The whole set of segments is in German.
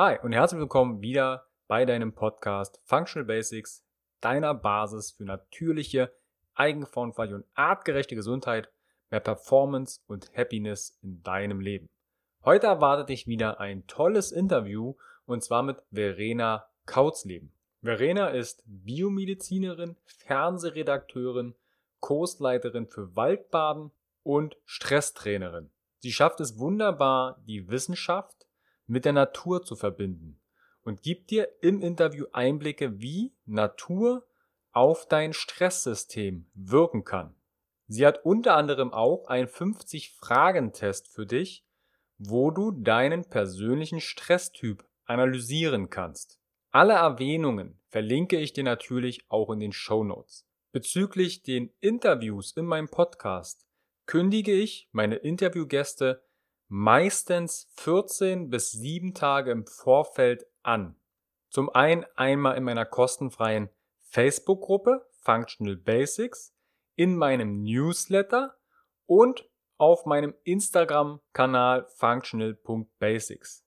Hi und herzlich willkommen wieder bei deinem Podcast Functional Basics, deiner Basis für natürliche, eigenverantwortliche und artgerechte Gesundheit, mehr Performance und Happiness in deinem Leben. Heute erwartet dich wieder ein tolles Interview und zwar mit Verena Kautzleben. Verena ist Biomedizinerin, Fernsehredakteurin, Kursleiterin für Waldbaden und Stresstrainerin. Sie schafft es wunderbar, die Wissenschaft mit der Natur zu verbinden und gibt dir im Interview Einblicke, wie Natur auf dein Stresssystem wirken kann. Sie hat unter anderem auch einen 50-Fragen-Test für dich, wo du deinen persönlichen Stresstyp analysieren kannst. Alle Erwähnungen verlinke ich dir natürlich auch in den Show Notes. Bezüglich den Interviews in meinem Podcast kündige ich meine Interviewgäste meistens 14 bis 7 Tage im Vorfeld an. Zum einen einmal in meiner kostenfreien Facebook-Gruppe Functional Basics, in meinem Newsletter und auf meinem Instagram-Kanal functional.basics.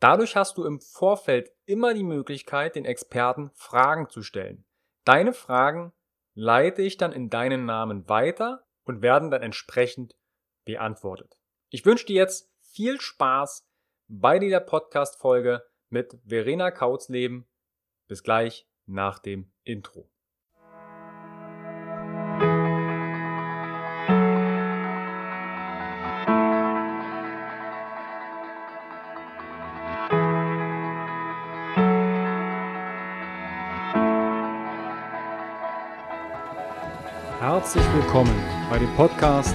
Dadurch hast du im Vorfeld immer die Möglichkeit, den Experten Fragen zu stellen. Deine Fragen leite ich dann in deinen Namen weiter und werden dann entsprechend beantwortet. Ich wünsche dir jetzt viel Spaß bei dieser Podcast-Folge mit Verena Kautzleben. Bis gleich nach dem Intro. Herzlich willkommen bei dem Podcast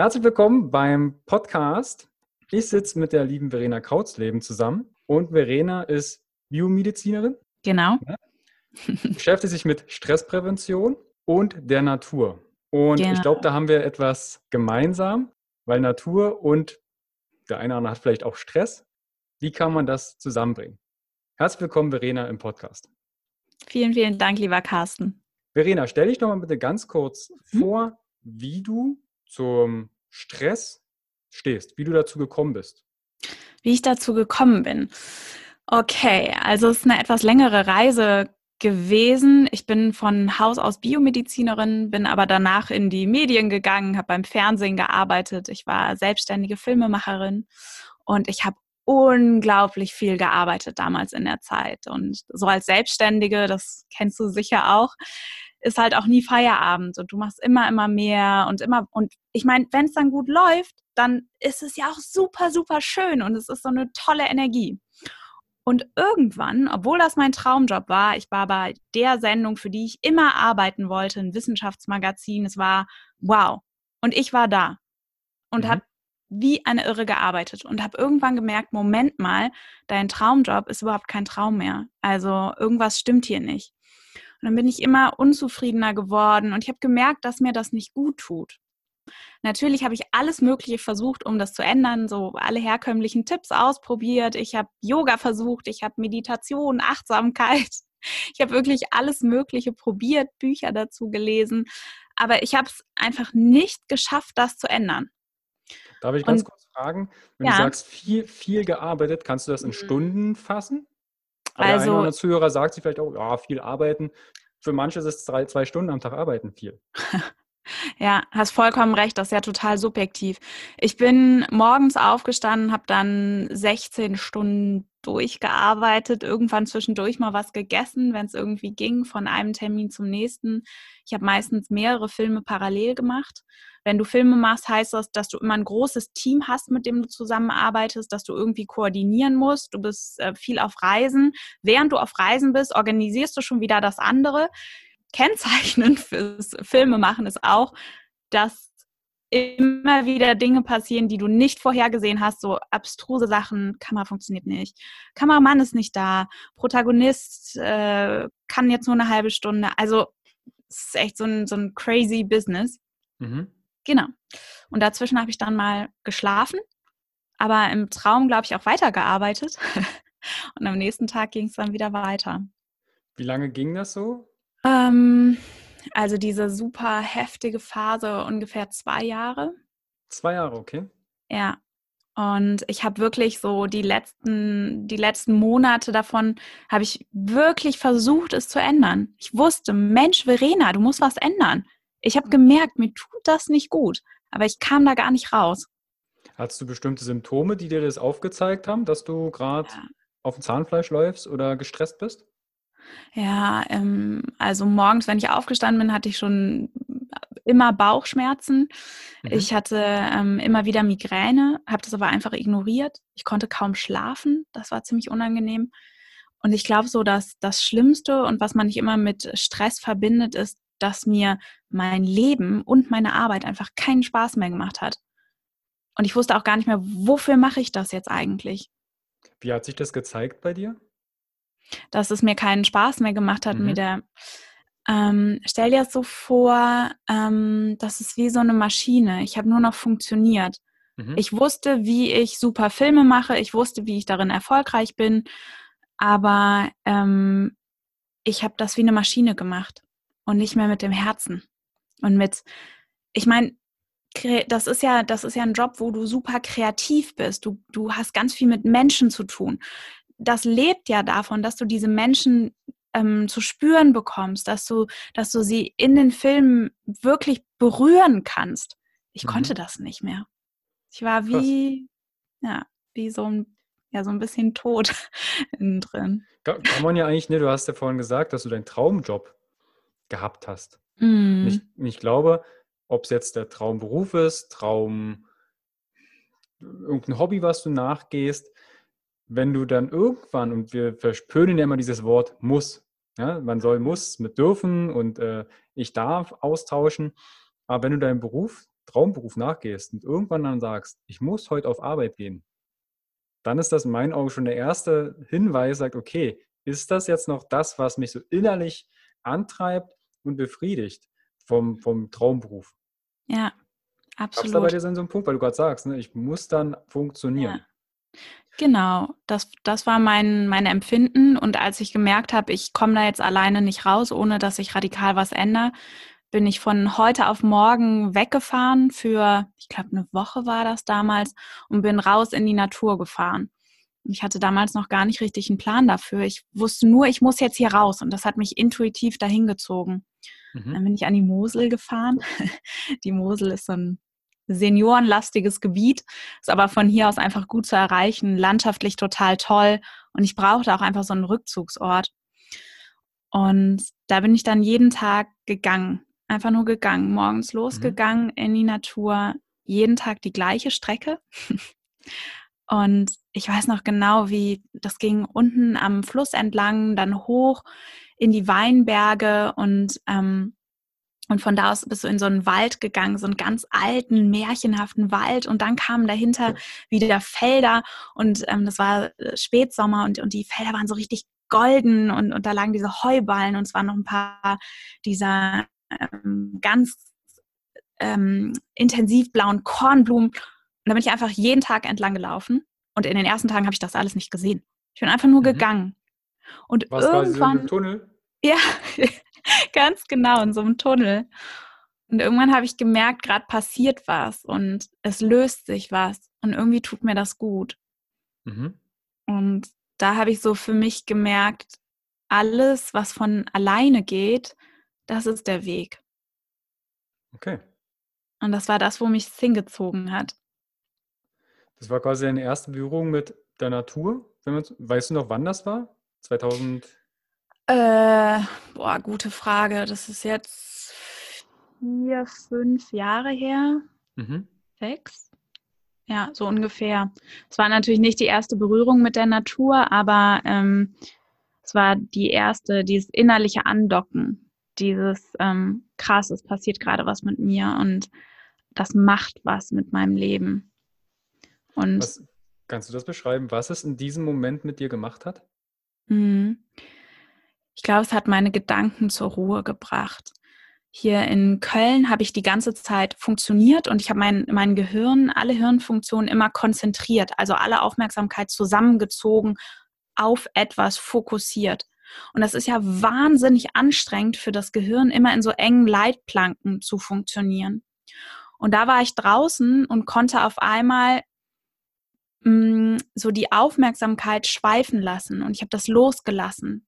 Herzlich willkommen beim Podcast. Ich sitze mit der lieben Verena Kautzleben zusammen und Verena ist Biomedizinerin. Genau. Ja, beschäftigt sich mit Stressprävention und der Natur. Und genau. ich glaube, da haben wir etwas gemeinsam, weil Natur und der eine oder andere hat vielleicht auch Stress. Wie kann man das zusammenbringen? Herzlich willkommen, Verena, im Podcast. Vielen, vielen Dank, lieber Carsten. Verena, stell dich doch mal bitte ganz kurz hm? vor, wie du zum Stress stehst, wie du dazu gekommen bist. Wie ich dazu gekommen bin. Okay, also es ist eine etwas längere Reise gewesen. Ich bin von Haus aus Biomedizinerin, bin aber danach in die Medien gegangen, habe beim Fernsehen gearbeitet. Ich war selbstständige Filmemacherin und ich habe unglaublich viel gearbeitet damals in der Zeit. Und so als Selbstständige, das kennst du sicher auch, ist halt auch nie Feierabend und du machst immer, immer mehr und immer, und ich meine, wenn es dann gut läuft, dann ist es ja auch super, super schön und es ist so eine tolle Energie. Und irgendwann, obwohl das mein Traumjob war, ich war bei der Sendung, für die ich immer arbeiten wollte, ein Wissenschaftsmagazin, es war wow. Und ich war da und mhm. habe wie eine Irre gearbeitet und habe irgendwann gemerkt, Moment mal, dein Traumjob ist überhaupt kein Traum mehr. Also irgendwas stimmt hier nicht. Und dann bin ich immer unzufriedener geworden und ich habe gemerkt, dass mir das nicht gut tut. Natürlich habe ich alles Mögliche versucht, um das zu ändern, so alle herkömmlichen Tipps ausprobiert. Ich habe Yoga versucht, ich habe Meditation, Achtsamkeit. Ich habe wirklich alles Mögliche probiert, Bücher dazu gelesen, aber ich habe es einfach nicht geschafft, das zu ändern. Darf ich ganz und, kurz fragen? Wenn ja. du sagst, viel, viel gearbeitet, kannst du das in mhm. Stunden fassen? Also, einer oder Zuhörer sagt sich vielleicht auch, ja, viel arbeiten. Für manche ist es drei, zwei Stunden am Tag arbeiten viel. Ja, hast vollkommen recht, das ist ja total subjektiv. Ich bin morgens aufgestanden, habe dann 16 Stunden durchgearbeitet, irgendwann zwischendurch mal was gegessen, wenn es irgendwie ging, von einem Termin zum nächsten. Ich habe meistens mehrere Filme parallel gemacht. Wenn du Filme machst, heißt das, dass du immer ein großes Team hast, mit dem du zusammenarbeitest, dass du irgendwie koordinieren musst. Du bist äh, viel auf Reisen. Während du auf Reisen bist, organisierst du schon wieder das andere kennzeichnend fürs Filmemachen ist auch, dass immer wieder Dinge passieren, die du nicht vorhergesehen hast, so abstruse Sachen, Kamera funktioniert nicht, Kameramann ist nicht da, Protagonist äh, kann jetzt nur eine halbe Stunde. Also es ist echt so ein, so ein crazy Business. Mhm. Genau. Und dazwischen habe ich dann mal geschlafen, aber im Traum, glaube ich, auch weitergearbeitet. Und am nächsten Tag ging es dann wieder weiter. Wie lange ging das so? Ähm, also diese super heftige Phase ungefähr zwei Jahre. Zwei Jahre, okay. Ja. Und ich habe wirklich so die letzten, die letzten Monate davon, habe ich wirklich versucht, es zu ändern. Ich wusste, Mensch, Verena, du musst was ändern. Ich habe gemerkt, mir tut das nicht gut, aber ich kam da gar nicht raus. Hattest du bestimmte Symptome, die dir das aufgezeigt haben, dass du gerade ja. auf dem Zahnfleisch läufst oder gestresst bist? Ja, ähm, also morgens, wenn ich aufgestanden bin, hatte ich schon immer Bauchschmerzen. Mhm. Ich hatte ähm, immer wieder Migräne, habe das aber einfach ignoriert. Ich konnte kaum schlafen, das war ziemlich unangenehm. Und ich glaube so, dass das Schlimmste und was man nicht immer mit Stress verbindet, ist, dass mir mein Leben und meine Arbeit einfach keinen Spaß mehr gemacht hat. Und ich wusste auch gar nicht mehr, wofür mache ich das jetzt eigentlich? Wie hat sich das gezeigt bei dir? dass es mir keinen Spaß mehr gemacht hat mhm. mit der. Ähm, stell dir das so vor, ähm, das ist wie so eine Maschine. Ich habe nur noch funktioniert. Mhm. Ich wusste, wie ich super Filme mache. Ich wusste, wie ich darin erfolgreich bin. Aber ähm, ich habe das wie eine Maschine gemacht und nicht mehr mit dem Herzen. Und mit, ich meine, das ist ja, das ist ja ein Job, wo du super kreativ bist. Du, du hast ganz viel mit Menschen zu tun das lebt ja davon, dass du diese Menschen ähm, zu spüren bekommst, dass du, dass du sie in den Filmen wirklich berühren kannst. Ich mhm. konnte das nicht mehr. Ich war wie, Krass. ja, wie so ein, ja, so ein bisschen tot innen drin. Kann, kann man ja eigentlich, ne, du hast ja vorhin gesagt, dass du deinen Traumjob gehabt hast. Mm. Ich, ich glaube, ob es jetzt der Traumberuf ist, Traum, irgendein Hobby, was du nachgehst, wenn du dann irgendwann, und wir verspönen ja immer dieses Wort muss, ja, man soll muss mit dürfen und äh, ich darf austauschen, aber wenn du deinem Beruf, Traumberuf nachgehst und irgendwann dann sagst, ich muss heute auf Arbeit gehen, dann ist das in meinen Augen schon der erste Hinweis, sagt, okay, ist das jetzt noch das, was mich so innerlich antreibt und befriedigt vom, vom Traumberuf? Ja, absolut. Gab's da bei dir so einen Punkt, weil du gerade sagst, ne, ich muss dann funktionieren. Ja. Genau, das, das war mein, mein Empfinden. Und als ich gemerkt habe, ich komme da jetzt alleine nicht raus, ohne dass ich radikal was ändere, bin ich von heute auf morgen weggefahren für, ich glaube, eine Woche war das damals und bin raus in die Natur gefahren. Ich hatte damals noch gar nicht richtig einen Plan dafür. Ich wusste nur, ich muss jetzt hier raus und das hat mich intuitiv dahin gezogen. Mhm. Dann bin ich an die Mosel gefahren. Die Mosel ist so ein seniorenlastiges Gebiet, ist aber von hier aus einfach gut zu erreichen, landschaftlich total toll und ich brauchte auch einfach so einen Rückzugsort. Und da bin ich dann jeden Tag gegangen, einfach nur gegangen, morgens mhm. losgegangen mhm. in die Natur, jeden Tag die gleiche Strecke. Und ich weiß noch genau, wie das ging unten am Fluss entlang, dann hoch in die Weinberge und ähm, und von da aus bist du in so einen Wald gegangen, so einen ganz alten, märchenhaften Wald. Und dann kamen dahinter wieder Felder. Und ähm, das war äh, Spätsommer und, und die Felder waren so richtig golden. Und, und da lagen diese Heuballen und es waren noch ein paar dieser ähm, ganz ähm, intensiv blauen Kornblumen. Und da bin ich einfach jeden Tag entlang gelaufen. Und in den ersten Tagen habe ich das alles nicht gesehen. Ich bin einfach nur mhm. gegangen. Und Was irgendwann. War Tunnel? Ja, Ganz genau, in so einem Tunnel. Und irgendwann habe ich gemerkt, gerade passiert was und es löst sich was und irgendwie tut mir das gut. Mhm. Und da habe ich so für mich gemerkt, alles, was von alleine geht, das ist der Weg. Okay. Und das war das, wo mich hingezogen hat. Das war quasi deine erste Berührung mit der Natur. weißt du noch, wann das war? 2000? Äh, boah, gute Frage. Das ist jetzt vier, fünf Jahre her. Mhm. Sechs? Ja, so ungefähr. Es war natürlich nicht die erste Berührung mit der Natur, aber ähm, es war die erste, dieses innerliche Andocken. Dieses ähm, krass, es passiert gerade was mit mir und das macht was mit meinem Leben. Und was, kannst du das beschreiben, was es in diesem Moment mit dir gemacht hat? Mhm. Ich glaube, es hat meine Gedanken zur Ruhe gebracht. Hier in Köln habe ich die ganze Zeit funktioniert und ich habe mein, mein Gehirn, alle Hirnfunktionen immer konzentriert, also alle Aufmerksamkeit zusammengezogen, auf etwas fokussiert. Und das ist ja wahnsinnig anstrengend für das Gehirn, immer in so engen Leitplanken zu funktionieren. Und da war ich draußen und konnte auf einmal mh, mm, so die Aufmerksamkeit schweifen lassen und ich habe das losgelassen.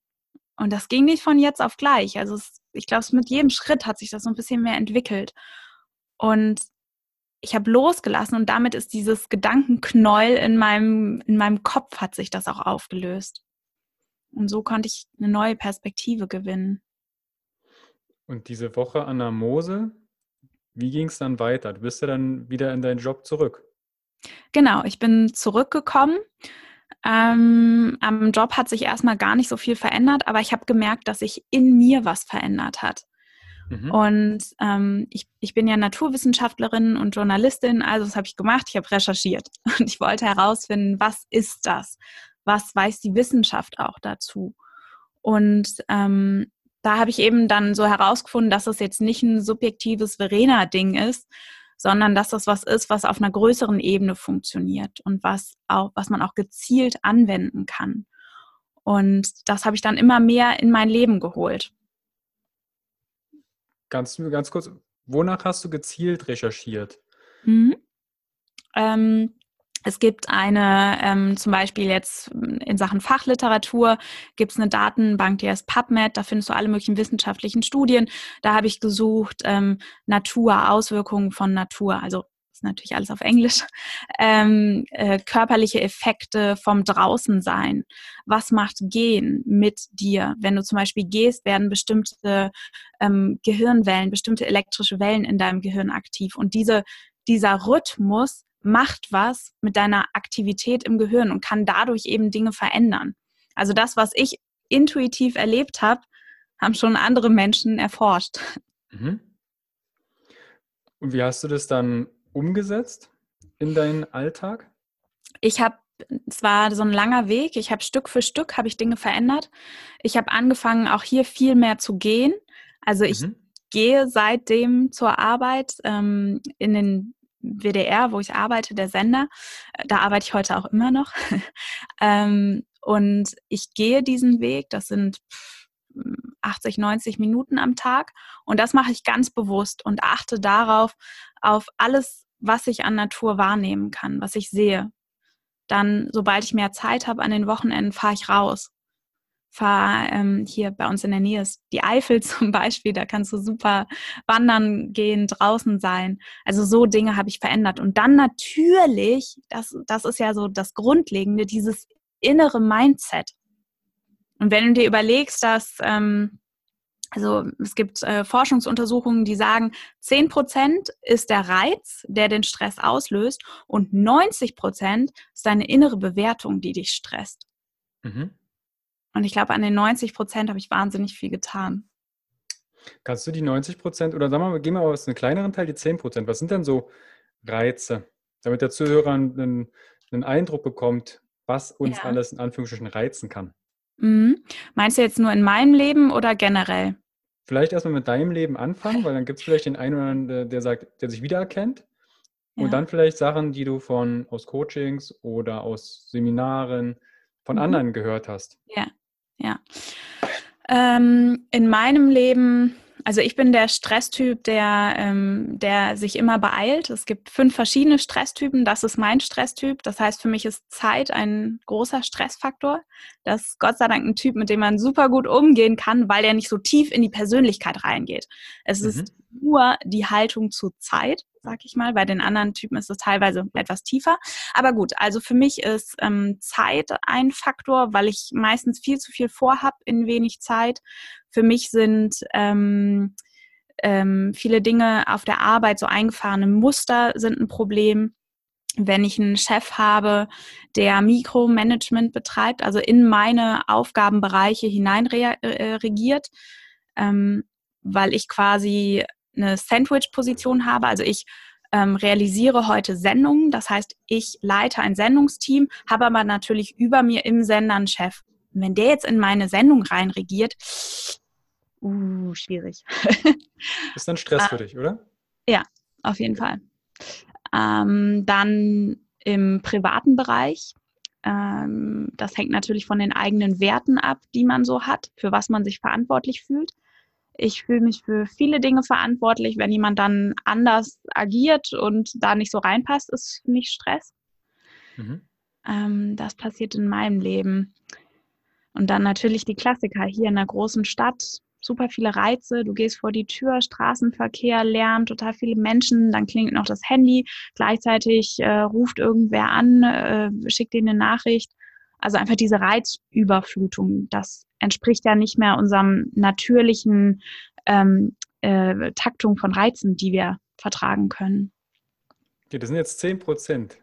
Und das ging nicht von jetzt auf gleich. Also es, ich glaube, mit jedem Schritt hat sich das so ein bisschen mehr entwickelt. Und ich habe losgelassen und damit ist dieses Gedankenknäuel in meinem, in meinem Kopf hat sich das auch aufgelöst. Und so konnte ich eine neue Perspektive gewinnen. Und diese Woche an der Mose, wie ging es dann weiter? Du bist ja dann wieder in deinen Job zurück. Genau, ich bin zurückgekommen. Ähm, am Job hat sich erstmal gar nicht so viel verändert, aber ich habe gemerkt, dass sich in mir was verändert hat. Mhm. Und ähm, ich, ich bin ja Naturwissenschaftlerin und Journalistin, also das habe ich gemacht, ich habe recherchiert und ich wollte herausfinden, was ist das? Was weiß die Wissenschaft auch dazu? Und ähm, da habe ich eben dann so herausgefunden, dass es jetzt nicht ein subjektives Verena-Ding ist, sondern dass das was ist, was auf einer größeren Ebene funktioniert und was auch, was man auch gezielt anwenden kann. Und das habe ich dann immer mehr in mein Leben geholt. Ganz, ganz kurz, wonach hast du gezielt recherchiert? Mhm. Ähm, es gibt eine, ähm, zum Beispiel jetzt in Sachen Fachliteratur, gibt es eine Datenbank, die heißt PubMed, da findest du alle möglichen wissenschaftlichen Studien. Da habe ich gesucht, ähm, Natur, Auswirkungen von Natur, also ist natürlich alles auf Englisch, ähm, äh, körperliche Effekte vom Draußensein. Was macht Gehen mit dir? Wenn du zum Beispiel gehst, werden bestimmte ähm, Gehirnwellen, bestimmte elektrische Wellen in deinem Gehirn aktiv. Und diese, dieser Rhythmus macht was mit deiner Aktivität im Gehirn und kann dadurch eben Dinge verändern. Also das, was ich intuitiv erlebt habe, haben schon andere Menschen erforscht. Mhm. Und wie hast du das dann umgesetzt in deinen Alltag? Ich habe es war so ein langer Weg. Ich habe Stück für Stück habe ich Dinge verändert. Ich habe angefangen, auch hier viel mehr zu gehen. Also ich mhm. gehe seitdem zur Arbeit ähm, in den WDR, wo ich arbeite, der Sender. Da arbeite ich heute auch immer noch. ähm, und ich gehe diesen Weg. Das sind 80, 90 Minuten am Tag. Und das mache ich ganz bewusst und achte darauf, auf alles, was ich an Natur wahrnehmen kann, was ich sehe. Dann, sobald ich mehr Zeit habe an den Wochenenden, fahre ich raus. Fahre ähm, hier bei uns in der Nähe ist die Eifel zum Beispiel, da kannst du super wandern gehen, draußen sein. Also so Dinge habe ich verändert. Und dann natürlich, das, das ist ja so das Grundlegende, dieses innere Mindset. Und wenn du dir überlegst, dass ähm, also es gibt äh, Forschungsuntersuchungen, die sagen, 10 Prozent ist der Reiz, der den Stress auslöst und 90 Prozent ist deine innere Bewertung, die dich stresst. Mhm. Und ich glaube, an den 90 Prozent habe ich wahnsinnig viel getan. Kannst du die 90 Prozent oder sagen wir mal, gehen wir aus einem kleineren Teil, die 10 Prozent, was sind denn so Reize, damit der Zuhörer einen, einen Eindruck bekommt, was uns ja. alles in Anführungsstrichen reizen kann? Mhm. Meinst du jetzt nur in meinem Leben oder generell? Vielleicht erstmal mit deinem Leben anfangen, weil dann gibt es vielleicht den einen oder anderen, der sagt, der sich wiedererkennt. Ja. Und dann vielleicht Sachen, die du von aus Coachings oder aus Seminaren von mhm. anderen gehört hast. Ja, ja. Ähm, in meinem Leben also ich bin der Stresstyp, der, ähm, der sich immer beeilt. Es gibt fünf verschiedene Stresstypen. Das ist mein Stresstyp. Das heißt, für mich ist Zeit ein großer Stressfaktor. Das ist Gott sei Dank ein Typ, mit dem man super gut umgehen kann, weil der nicht so tief in die Persönlichkeit reingeht. Es mhm. ist nur die Haltung zur Zeit, sag ich mal. Bei den anderen Typen ist es teilweise etwas tiefer. Aber gut, also für mich ist ähm, Zeit ein Faktor, weil ich meistens viel zu viel vorhab in wenig Zeit. Für mich sind ähm, ähm, viele Dinge auf der Arbeit, so eingefahrene Muster sind ein Problem. Wenn ich einen Chef habe, der Mikromanagement betreibt, also in meine Aufgabenbereiche hinein äh, regiert, ähm, weil ich quasi eine Sandwich-Position habe. Also ich ähm, realisiere heute Sendungen. Das heißt, ich leite ein Sendungsteam, habe aber natürlich über mir im Sender einen Chef. Und wenn der jetzt in meine Sendung reinregiert, uh, schwierig. Ist dann Stress für dich, oder? Ja, auf jeden Fall. Ähm, dann im privaten Bereich. Ähm, das hängt natürlich von den eigenen Werten ab, die man so hat, für was man sich verantwortlich fühlt. Ich fühle mich für viele Dinge verantwortlich. Wenn jemand dann anders agiert und da nicht so reinpasst, ist für mich Stress. Mhm. Ähm, das passiert in meinem Leben. Und dann natürlich die Klassiker hier in einer großen Stadt super viele Reize. Du gehst vor die Tür, Straßenverkehr, Lärm, total viele Menschen, dann klingelt noch das Handy, gleichzeitig äh, ruft irgendwer an, äh, schickt dir eine Nachricht. Also einfach diese Reizüberflutung, das entspricht ja nicht mehr unserem natürlichen ähm, äh, Taktung von Reizen, die wir vertragen können. Okay, das sind jetzt 10 Prozent.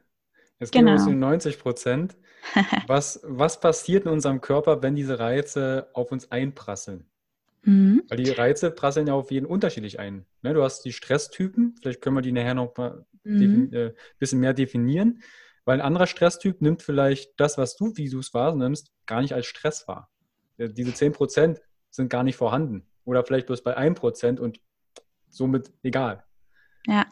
Jetzt genau. gehen wir zu den 90 Prozent. Was, was passiert in unserem Körper, wenn diese Reize auf uns einprasseln? Mhm. Weil die Reize prasseln ja auf jeden unterschiedlich ein. Ne, du hast die Stresstypen, vielleicht können wir die nachher noch ein mhm. äh, bisschen mehr definieren, weil ein anderer Stresstyp nimmt vielleicht das, was du, wie du es wahrnimmst, gar nicht als Stress wahr. Diese 10% sind gar nicht vorhanden. Oder vielleicht bloß bei 1% und somit egal. Ja,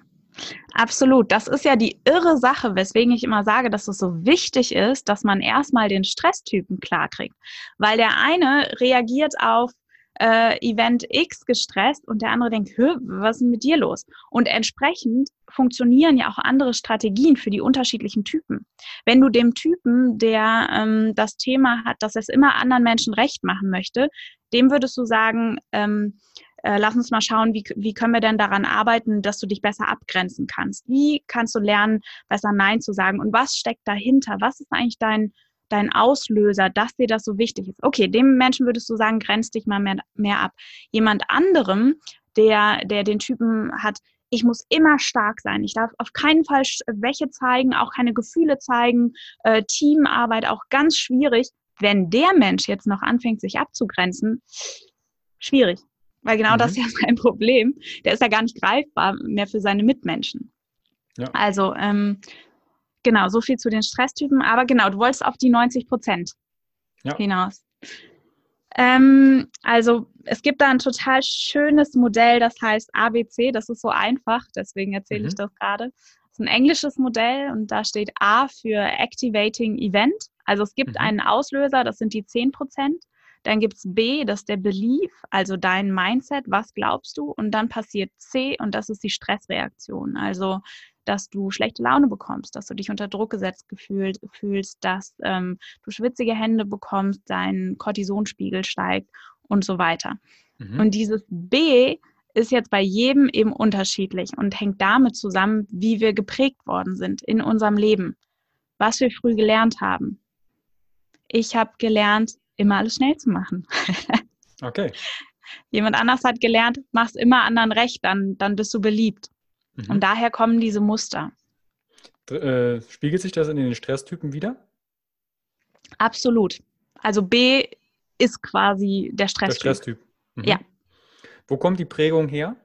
Absolut. Das ist ja die irre Sache, weswegen ich immer sage, dass es so wichtig ist, dass man erstmal den Stresstypen klarkriegt. Weil der eine reagiert auf äh, Event X gestresst und der andere denkt, was ist denn mit dir los? Und entsprechend funktionieren ja auch andere Strategien für die unterschiedlichen Typen. Wenn du dem Typen, der ähm, das Thema hat, dass er es immer anderen Menschen recht machen möchte, dem würdest du sagen, ähm, äh, lass uns mal schauen, wie, wie können wir denn daran arbeiten, dass du dich besser abgrenzen kannst? Wie kannst du lernen, besser Nein zu sagen? Und was steckt dahinter? Was ist eigentlich dein dein Auslöser, dass dir das so wichtig ist. Okay, dem Menschen würdest du sagen, grenz dich mal mehr, mehr ab. Jemand anderem, der, der den Typen hat, ich muss immer stark sein. Ich darf auf keinen Fall Schwäche zeigen, auch keine Gefühle zeigen. Äh, Teamarbeit auch ganz schwierig. Wenn der Mensch jetzt noch anfängt, sich abzugrenzen, schwierig. Weil genau mhm. das ist ja sein Problem. Der ist ja gar nicht greifbar mehr für seine Mitmenschen. Ja. Also ähm, Genau, so viel zu den Stresstypen. Aber genau, du wolltest auf die 90 Prozent ja. hinaus. Ähm, also es gibt da ein total schönes Modell, das heißt ABC. Das ist so einfach, deswegen erzähle mhm. ich das gerade. Das ist ein englisches Modell und da steht A für Activating Event. Also es gibt mhm. einen Auslöser, das sind die 10 Prozent. Dann gibt es B, das ist der Belief, also dein Mindset, was glaubst du? Und dann passiert C und das ist die Stressreaktion. Also dass du schlechte Laune bekommst, dass du dich unter Druck gesetzt gefühlt, fühlst, dass ähm, du schwitzige Hände bekommst, dein Cortisonspiegel steigt und so weiter. Mhm. Und dieses B ist jetzt bei jedem eben unterschiedlich und hängt damit zusammen, wie wir geprägt worden sind in unserem Leben, was wir früh gelernt haben. Ich habe gelernt, immer alles schnell zu machen. okay. Jemand anders hat gelernt, mach's immer anderen recht, dann, dann bist du beliebt. Mhm. Und daher kommen diese Muster. Äh, spiegelt sich das in den Stresstypen wieder? Absolut. Also B ist quasi der Stresstyp. Der Stresstyp. Mhm. Ja. Wo kommt die Prägung her?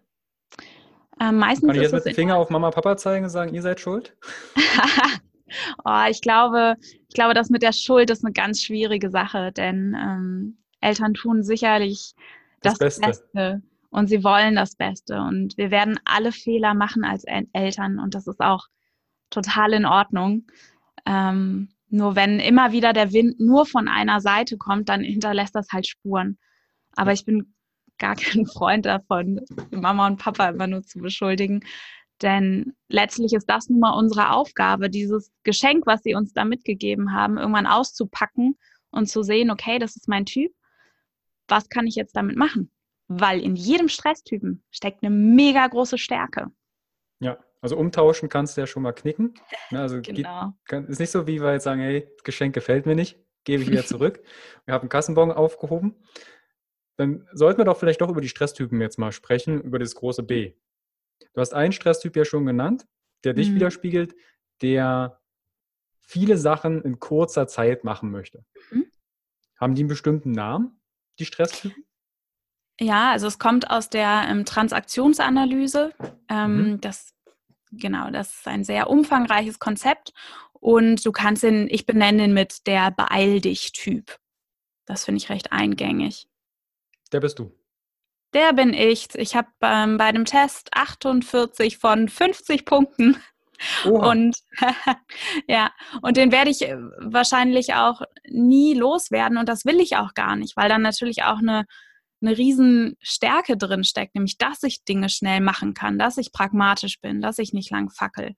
Äh, meistens Kann ich jetzt mit dem Finger auf Mama, Papa zeigen und sagen, ihr seid schuld? oh, ich glaube, ich glaube, das mit der Schuld ist eine ganz schwierige Sache, denn ähm, Eltern tun sicherlich das, das Beste. Beste und sie wollen das Beste. Und wir werden alle Fehler machen als Eltern und das ist auch total in Ordnung. Ähm, nur wenn immer wieder der Wind nur von einer Seite kommt, dann hinterlässt das halt Spuren. Aber ich bin gar kein Freund davon, Mama und Papa immer nur zu beschuldigen. Denn letztlich ist das nun mal unsere Aufgabe, dieses Geschenk, was sie uns da mitgegeben haben, irgendwann auszupacken und zu sehen, okay, das ist mein Typ. Was kann ich jetzt damit machen? Weil in jedem Stresstypen steckt eine mega große Stärke. Ja, also umtauschen kannst du ja schon mal knicken. Ne, also genau. Geht, ist nicht so, wie wir jetzt sagen, hey, das Geschenk gefällt mir nicht, gebe ich wieder zurück. wir haben einen Kassenbon aufgehoben. Dann sollten wir doch vielleicht doch über die Stresstypen jetzt mal sprechen, über das große B. Du hast einen Stresstyp ja schon genannt, der dich mhm. widerspiegelt, der viele Sachen in kurzer Zeit machen möchte. Mhm. Haben die einen bestimmten Namen, die Stresstypen? Ja, also es kommt aus der ähm, Transaktionsanalyse. Ähm, mhm. Das genau, das ist ein sehr umfangreiches Konzept und du kannst ihn, ich benenne ihn mit der Beeil dich-Typ. Das finde ich recht eingängig. Der bist du. Der bin ich. Ich habe ähm, bei dem Test 48 von 50 Punkten. Oha. Und ja, und den werde ich äh, wahrscheinlich auch nie loswerden und das will ich auch gar nicht, weil dann natürlich auch eine, eine riesen Stärke drin steckt, nämlich dass ich Dinge schnell machen kann, dass ich pragmatisch bin, dass ich nicht lang fackel.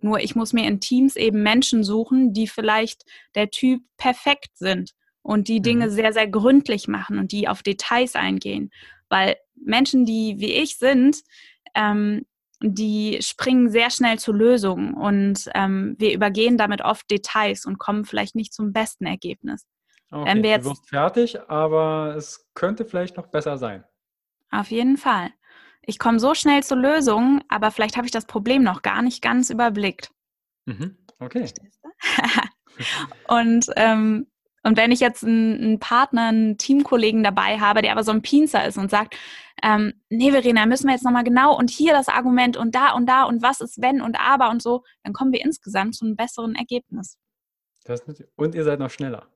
Nur ich muss mir in Teams eben Menschen suchen, die vielleicht der Typ perfekt sind und die Dinge mhm. sehr, sehr gründlich machen und die auf Details eingehen. Weil Menschen, die wie ich sind, ähm, die springen sehr schnell zu Lösungen und ähm, wir übergehen damit oft Details und kommen vielleicht nicht zum besten Ergebnis. Okay, Wenn wir jetzt, du wirst fertig, aber es könnte vielleicht noch besser sein. Auf jeden Fall. Ich komme so schnell zu Lösungen, aber vielleicht habe ich das Problem noch gar nicht ganz überblickt. Mhm, okay. und ähm, und wenn ich jetzt einen, einen, Partner, einen Teamkollegen dabei habe, der aber so ein Pinzer ist und sagt, ähm, nee, Verena, müssen wir jetzt nochmal genau und hier das Argument und da und da und was ist wenn und aber und so, dann kommen wir insgesamt zu einem besseren Ergebnis. und ihr seid noch schneller.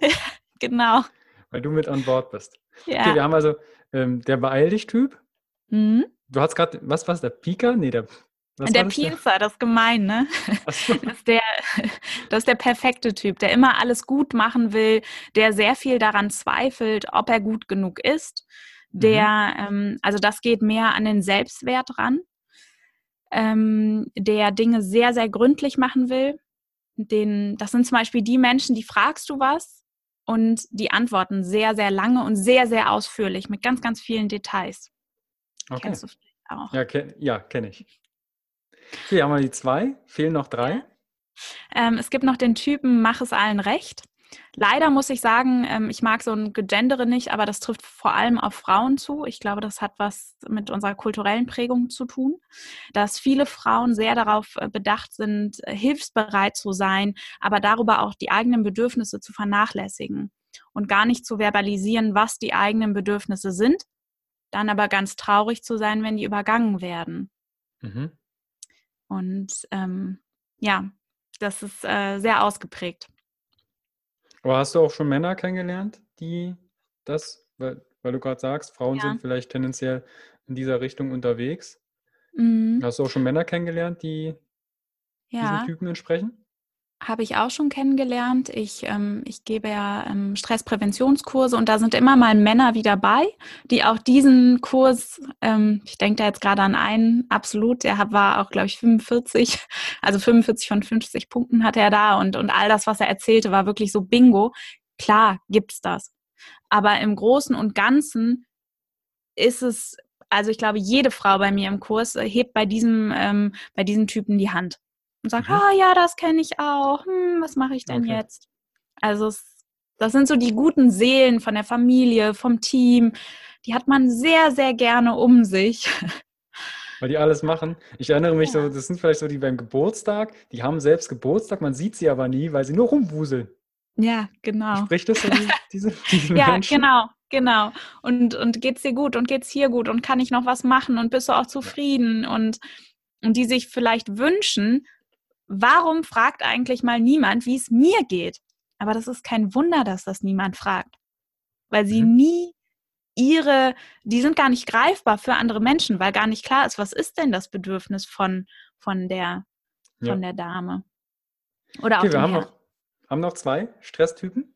genau. Weil du mit an Bord bist. Ja. Okay, wir haben also ähm, der Beeil dich-Typ. Mhm. Du hast gerade, was war es, der Pika? Nee, der was der Pienzer, das ist gemein, ne? So. Das, ist der, das ist der perfekte Typ, der immer alles gut machen will, der sehr viel daran zweifelt, ob er gut genug ist. Der, mhm. ähm, also das geht mehr an den Selbstwert ran, ähm, der Dinge sehr, sehr gründlich machen will. Den, das sind zum Beispiel die Menschen, die fragst du was und die antworten sehr, sehr lange und sehr, sehr ausführlich mit ganz, ganz vielen Details. Okay. Kennst du vielleicht auch? Ja, ken, ja kenne ich. Okay, haben wir die zwei. Fehlen noch drei. Ähm, es gibt noch den Typen, mach es allen recht. Leider muss ich sagen, ähm, ich mag so ein Gegendere nicht, aber das trifft vor allem auf Frauen zu. Ich glaube, das hat was mit unserer kulturellen Prägung zu tun, dass viele Frauen sehr darauf äh, bedacht sind, äh, hilfsbereit zu sein, aber darüber auch die eigenen Bedürfnisse zu vernachlässigen und gar nicht zu verbalisieren, was die eigenen Bedürfnisse sind, dann aber ganz traurig zu sein, wenn die übergangen werden. Mhm. Und ähm, ja, das ist äh, sehr ausgeprägt. Aber hast du auch schon Männer kennengelernt, die das, weil, weil du gerade sagst, Frauen ja. sind vielleicht tendenziell in dieser Richtung unterwegs. Mhm. Hast du auch schon Männer kennengelernt, die ja. diesen Typen entsprechen? Habe ich auch schon kennengelernt. Ich, ähm, ich gebe ja ähm, Stresspräventionskurse und da sind immer mal Männer wie dabei, die auch diesen Kurs, ähm, ich denke da jetzt gerade an einen, absolut, der war auch, glaube ich, 45, also 45 von 50 Punkten hat er da und, und all das, was er erzählte, war wirklich so Bingo. Klar gibt's das. Aber im Großen und Ganzen ist es, also ich glaube, jede Frau bei mir im Kurs hebt bei diesem, ähm, bei diesem Typen die Hand und sagt, mhm. ah ja, das kenne ich auch, hm, was mache ich denn okay. jetzt? Also es, das sind so die guten Seelen von der Familie, vom Team, die hat man sehr, sehr gerne um sich. Weil die alles machen. Ich erinnere mich ja. so, das sind vielleicht so die beim Geburtstag, die haben selbst Geburtstag, man sieht sie aber nie, weil sie nur rumwuseln. Ja, genau. Spricht das so diese, diese Ja, Menschen? genau, genau. Und, und geht's dir gut und geht's hier gut und kann ich noch was machen und bist du auch zufrieden und, und die sich vielleicht wünschen, warum fragt eigentlich mal niemand, wie es mir geht? Aber das ist kein Wunder, dass das niemand fragt, weil sie mhm. nie ihre, die sind gar nicht greifbar für andere Menschen, weil gar nicht klar ist, was ist denn das Bedürfnis von, von, der, ja. von der Dame. Oder okay, auch wir haben noch, haben noch zwei Stresstypen.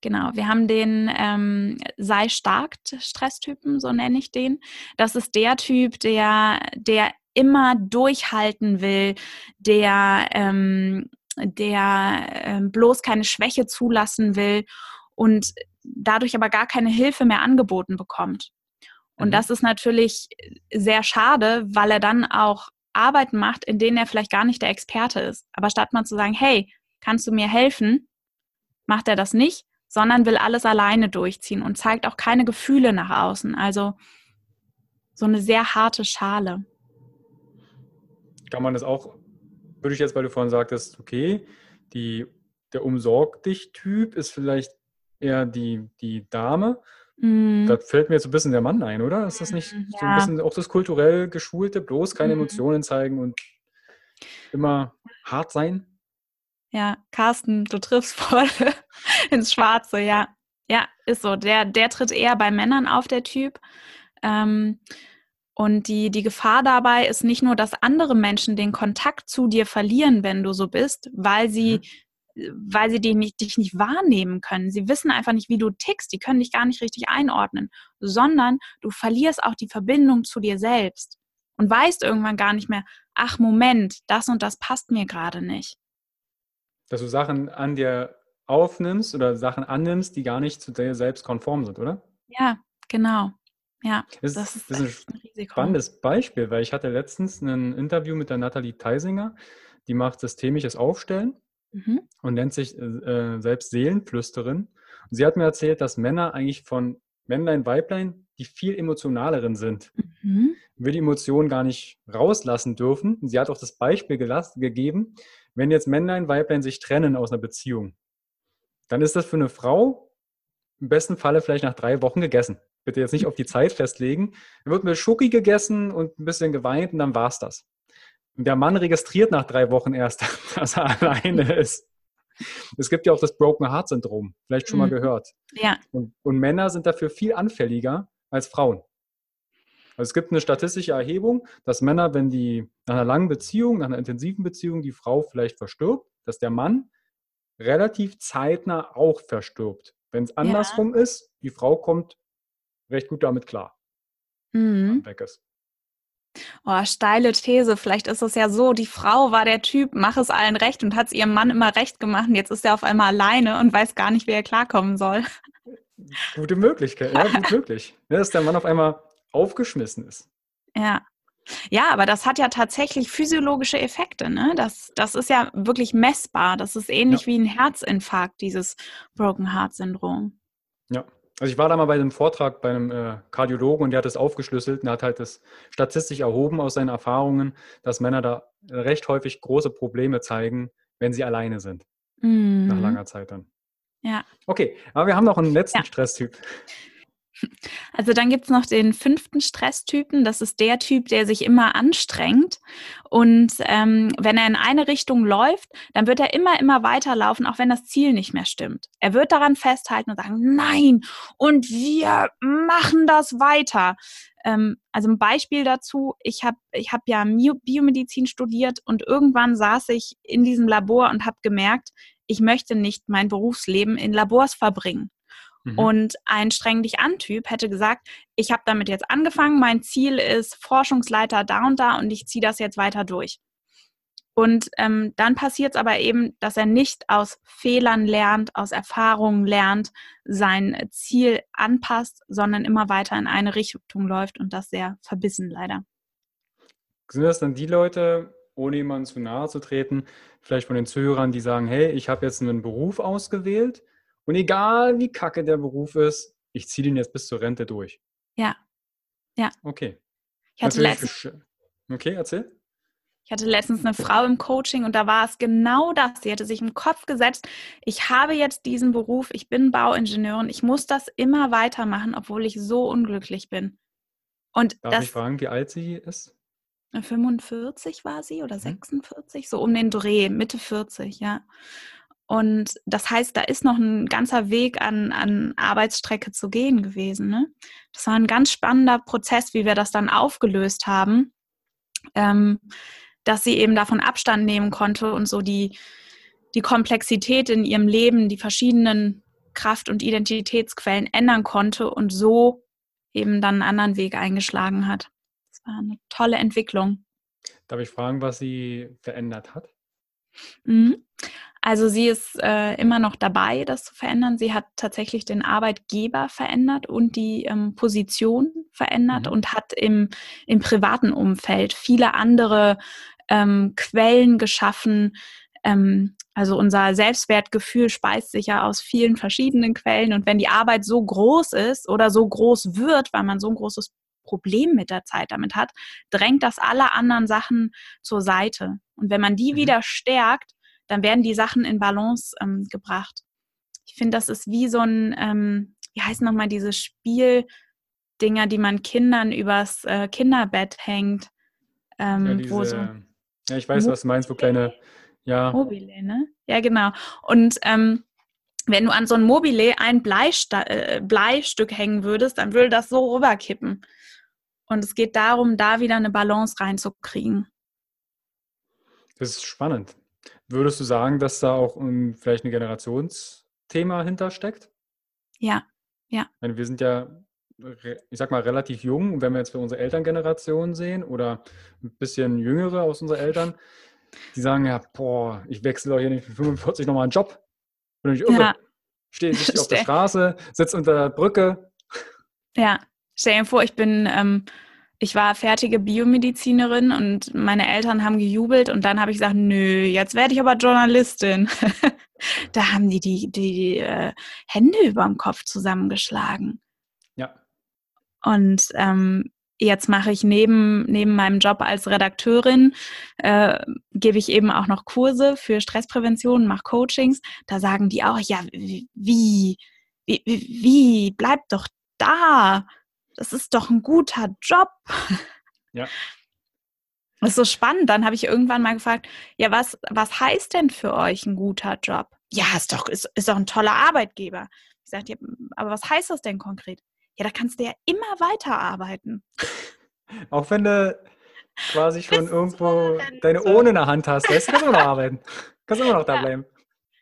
Genau, wir haben den ähm, sei stark Stresstypen, so nenne ich den. Das ist der Typ, der, der immer durchhalten will, der, ähm, der äh, bloß keine Schwäche zulassen will und dadurch aber gar keine Hilfe mehr angeboten bekommt. Und mhm. das ist natürlich sehr schade, weil er dann auch Arbeiten macht, in denen er vielleicht gar nicht der Experte ist. Aber statt mal zu sagen, hey, kannst du mir helfen, macht er das nicht, sondern will alles alleine durchziehen und zeigt auch keine Gefühle nach außen. Also so eine sehr harte Schale kann man das auch, würde ich jetzt, weil du vorhin sagtest, okay, die, der Umsorg dich-Typ ist vielleicht eher die, die Dame. Mhm. Da fällt mir jetzt ein bisschen der Mann ein, oder? Ist das nicht ja. so ein bisschen auch das kulturell Geschulte, bloß keine mhm. Emotionen zeigen und immer hart sein? Ja, Carsten, du triffst voll ins Schwarze, ja. Ja, ist so. Der, der tritt eher bei Männern auf, der Typ. Ähm, und die, die Gefahr dabei ist nicht nur, dass andere Menschen den Kontakt zu dir verlieren, wenn du so bist, weil sie, mhm. weil sie dich nicht, dich nicht wahrnehmen können. Sie wissen einfach nicht, wie du tickst. Die können dich gar nicht richtig einordnen, sondern du verlierst auch die Verbindung zu dir selbst und weißt irgendwann gar nicht mehr, ach Moment, das und das passt mir gerade nicht. Dass du Sachen an dir aufnimmst oder Sachen annimmst, die gar nicht zu dir selbst konform sind, oder? Ja, genau. Ja, das, das ist, das ist ein, ein spannendes Beispiel, weil ich hatte letztens ein Interview mit der Nathalie Teisinger, die macht systemisches Aufstellen mhm. und nennt sich äh, selbst Seelenflüsterin. Und sie hat mir erzählt, dass Männer eigentlich von Männlein, Weiblein, die viel emotionaleren sind, mhm. wir die Emotionen gar nicht rauslassen dürfen. Und sie hat auch das Beispiel gegeben, wenn jetzt Männlein, Weiblein sich trennen aus einer Beziehung, dann ist das für eine Frau im besten Falle vielleicht nach drei Wochen gegessen bitte jetzt nicht auf die Zeit festlegen. Dann wird mit Schoki gegessen und ein bisschen geweint und dann war es das. Und der Mann registriert nach drei Wochen erst, dass er alleine ist. Es gibt ja auch das Broken Heart Syndrom, vielleicht schon mal mhm. gehört. Ja. Und, und Männer sind dafür viel anfälliger als Frauen. Also es gibt eine statistische Erhebung, dass Männer, wenn die nach einer langen Beziehung, nach einer intensiven Beziehung, die Frau vielleicht verstirbt, dass der Mann relativ zeitnah auch verstirbt. Wenn es andersrum ja. ist, die Frau kommt recht gut damit klar. Mhm. Weg ist. Oh, steile These. Vielleicht ist es ja so, die Frau war der Typ, mach es allen recht und hat es ihrem Mann immer recht gemacht. Und jetzt ist er auf einmal alleine und weiß gar nicht, wie er klarkommen soll. Gute Möglichkeit, ja, gut möglich. Ja, dass der Mann auf einmal aufgeschmissen ist. Ja. Ja, aber das hat ja tatsächlich physiologische Effekte. Ne? Das, das ist ja wirklich messbar. Das ist ähnlich ja. wie ein Herzinfarkt, dieses Broken Heart Syndrom. Ja, also ich war da mal bei einem Vortrag bei einem äh, Kardiologen und der hat das aufgeschlüsselt und hat halt das statistisch erhoben aus seinen Erfahrungen, dass Männer da recht häufig große Probleme zeigen, wenn sie alleine sind. Mhm. Nach langer Zeit dann. Ja. Okay, aber wir haben noch einen letzten ja. Stresstyp. Also dann gibt es noch den fünften Stresstypen. Das ist der Typ, der sich immer anstrengt. Und ähm, wenn er in eine Richtung läuft, dann wird er immer, immer weiterlaufen, auch wenn das Ziel nicht mehr stimmt. Er wird daran festhalten und sagen, nein, und wir machen das weiter. Ähm, also ein Beispiel dazu, ich habe ich hab ja Biomedizin studiert und irgendwann saß ich in diesem Labor und habe gemerkt, ich möchte nicht mein Berufsleben in Labors verbringen. Mhm. Und ein streng dich an Typ hätte gesagt, ich habe damit jetzt angefangen, mein Ziel ist Forschungsleiter da und da und ich ziehe das jetzt weiter durch. Und ähm, dann passiert es aber eben, dass er nicht aus Fehlern lernt, aus Erfahrungen lernt, sein Ziel anpasst, sondern immer weiter in eine Richtung läuft und das sehr verbissen leider. Sind das dann die Leute, ohne jemandem zu nahe zu treten, vielleicht von den Zuhörern, die sagen, hey, ich habe jetzt einen Beruf ausgewählt, und egal wie kacke der Beruf ist, ich ziehe den jetzt bis zur Rente durch. Ja. Ja. Okay. Ich hatte letztens, okay, erzähl. Ich hatte letztens eine Frau im Coaching und da war es genau das. Sie hatte sich im Kopf gesetzt, ich habe jetzt diesen Beruf, ich bin Bauingenieurin, ich muss das immer weitermachen, obwohl ich so unglücklich bin. Und Darf das, ich fragen, wie alt sie ist? 45 war sie oder 46, mhm. so um den Dreh, Mitte 40, ja. Und das heißt, da ist noch ein ganzer Weg an, an Arbeitsstrecke zu gehen gewesen. Ne? Das war ein ganz spannender Prozess, wie wir das dann aufgelöst haben, ähm, dass sie eben davon Abstand nehmen konnte und so die, die Komplexität in ihrem Leben, die verschiedenen Kraft- und Identitätsquellen ändern konnte und so eben dann einen anderen Weg eingeschlagen hat. Das war eine tolle Entwicklung. Darf ich fragen, was sie verändert hat? Mhm. Also sie ist äh, immer noch dabei, das zu verändern. Sie hat tatsächlich den Arbeitgeber verändert und die ähm, Position verändert mhm. und hat im, im privaten Umfeld viele andere ähm, Quellen geschaffen. Ähm, also unser Selbstwertgefühl speist sich ja aus vielen verschiedenen Quellen. Und wenn die Arbeit so groß ist oder so groß wird, weil man so ein großes Problem mit der Zeit damit hat, drängt das alle anderen Sachen zur Seite. Und wenn man die mhm. wieder stärkt, dann werden die Sachen in Balance ähm, gebracht. Ich finde, das ist wie so ein, ähm, wie heißen nochmal diese Spieldinger, die man Kindern übers äh, Kinderbett hängt? Ähm, ja, diese, so ja, ich weiß, Mobile, was du meinst, wo kleine, ja. Mobile, ne? Ja, genau. Und ähm, wenn du an so ein Mobile ein Bleista äh, Bleistück hängen würdest, dann würde das so rüberkippen. Und es geht darum, da wieder eine Balance reinzukriegen. Das ist spannend. Würdest du sagen, dass da auch um, ähm, vielleicht ein Generationsthema hintersteckt? Ja, ja. Meine, wir sind ja, ich sag mal, relativ jung. Und wenn wir jetzt für unsere Elterngeneration sehen oder ein bisschen jüngere aus unseren Eltern, die sagen ja, boah, ich wechsle doch hier nicht mit 45 nochmal einen Job. Bin ich irre. Ja. Stehe nicht auf der Straße, sitze unter der Brücke. Ja, stell dir vor, ich bin, ähm, ich war fertige Biomedizinerin und meine Eltern haben gejubelt und dann habe ich gesagt, nö, jetzt werde ich aber Journalistin. da haben die die, die, äh, Hände über dem Kopf zusammengeschlagen. Ja. Und ähm, jetzt mache ich neben, neben meinem Job als Redakteurin, äh, gebe ich eben auch noch Kurse für Stressprävention, mache Coachings. Da sagen die auch, ja, wie, wie, wie, wie, bleib doch da. Das ist doch ein guter Job. Ja. Das ist so spannend. Dann habe ich irgendwann mal gefragt, ja, was, was heißt denn für euch ein guter Job? Ja, ist doch, ist, ist doch ein toller Arbeitgeber. Ich sagte, ja, aber was heißt das denn konkret? ja, da kannst du ja immer weiterarbeiten. Auch wenn du quasi schon irgendwo deine Ohne in der Hand hast, weißt kannst du immer noch arbeiten. Kannst immer noch da bleiben.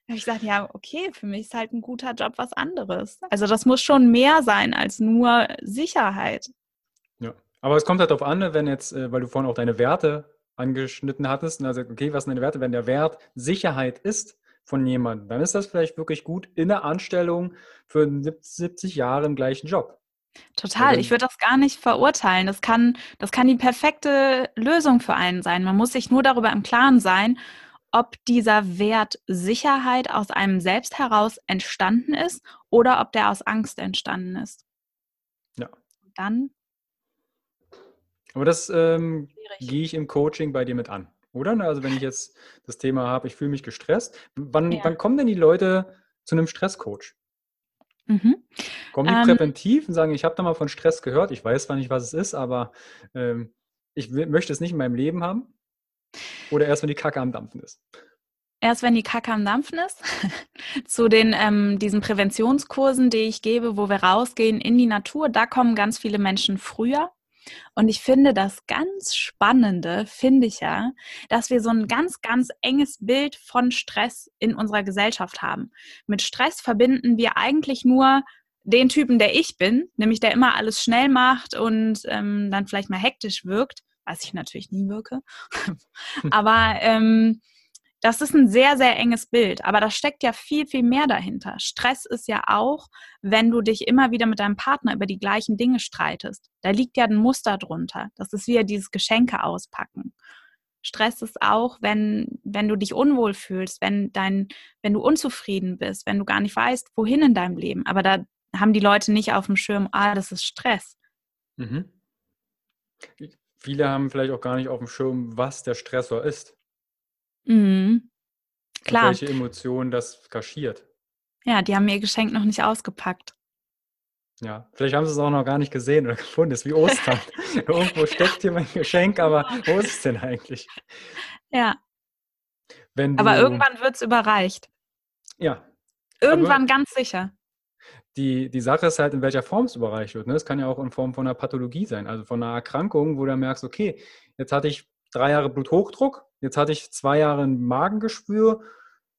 Habe ich gesagt, ja, okay, für mich ist halt ein guter Job was anderes. Also das muss schon mehr sein als nur Sicherheit. Ja, aber es kommt halt darauf an, wenn jetzt, äh, weil du vorhin auch deine Werte angeschnitten hattest, also okay, was sind deine Werte? Wenn der Wert Sicherheit ist von jemandem, dann ist das vielleicht wirklich gut in der Anstellung für 70 Jahre im gleichen Job. Total. Ich würde das gar nicht verurteilen. Das kann, das kann die perfekte Lösung für einen sein. Man muss sich nur darüber im Klaren sein, ob dieser Wert Sicherheit aus einem selbst heraus entstanden ist oder ob der aus Angst entstanden ist. Ja. Dann. Aber das ähm, gehe ich im Coaching bei dir mit an, oder? Also wenn ich jetzt das Thema habe, ich fühle mich gestresst, wann, ja. wann kommen denn die Leute zu einem Stresscoach? Mhm. Kommen die ähm, präventiv und sagen, ich habe da mal von Stress gehört, ich weiß zwar nicht, was es ist, aber ähm, ich möchte es nicht in meinem Leben haben? Oder erst, wenn die Kacke am Dampfen ist? Erst wenn die Kacke am Dampfen ist. Zu den ähm, diesen Präventionskursen, die ich gebe, wo wir rausgehen in die Natur, da kommen ganz viele Menschen früher. Und ich finde das ganz Spannende, finde ich ja, dass wir so ein ganz, ganz enges Bild von Stress in unserer Gesellschaft haben. Mit Stress verbinden wir eigentlich nur den Typen, der ich bin, nämlich der immer alles schnell macht und ähm, dann vielleicht mal hektisch wirkt, was ich natürlich nie wirke. Aber ähm, das ist ein sehr, sehr enges Bild, aber da steckt ja viel, viel mehr dahinter. Stress ist ja auch, wenn du dich immer wieder mit deinem Partner über die gleichen Dinge streitest. Da liegt ja ein Muster drunter. Das ist wieder dieses Geschenke auspacken. Stress ist auch, wenn, wenn du dich unwohl fühlst, wenn, dein, wenn du unzufrieden bist, wenn du gar nicht weißt, wohin in deinem Leben. Aber da haben die Leute nicht auf dem Schirm, ah, das ist Stress. Mhm. Viele haben vielleicht auch gar nicht auf dem Schirm, was der Stressor ist. Mhm. Klar. welche Emotionen das kaschiert. Ja, die haben ihr Geschenk noch nicht ausgepackt. Ja, vielleicht haben sie es auch noch gar nicht gesehen oder gefunden. Das ist wie Ostern. Irgendwo steckt hier mein Geschenk, aber wo ist es denn eigentlich? Ja. Wenn aber irgendwann wird es überreicht. Ja. Irgendwann ganz sicher. Die, die Sache ist halt, in welcher Form es überreicht wird. Ne? Es kann ja auch in Form von einer Pathologie sein, also von einer Erkrankung, wo du merkst, okay, jetzt hatte ich drei Jahre Bluthochdruck, Jetzt hatte ich zwei Jahre ein Magengeschwür,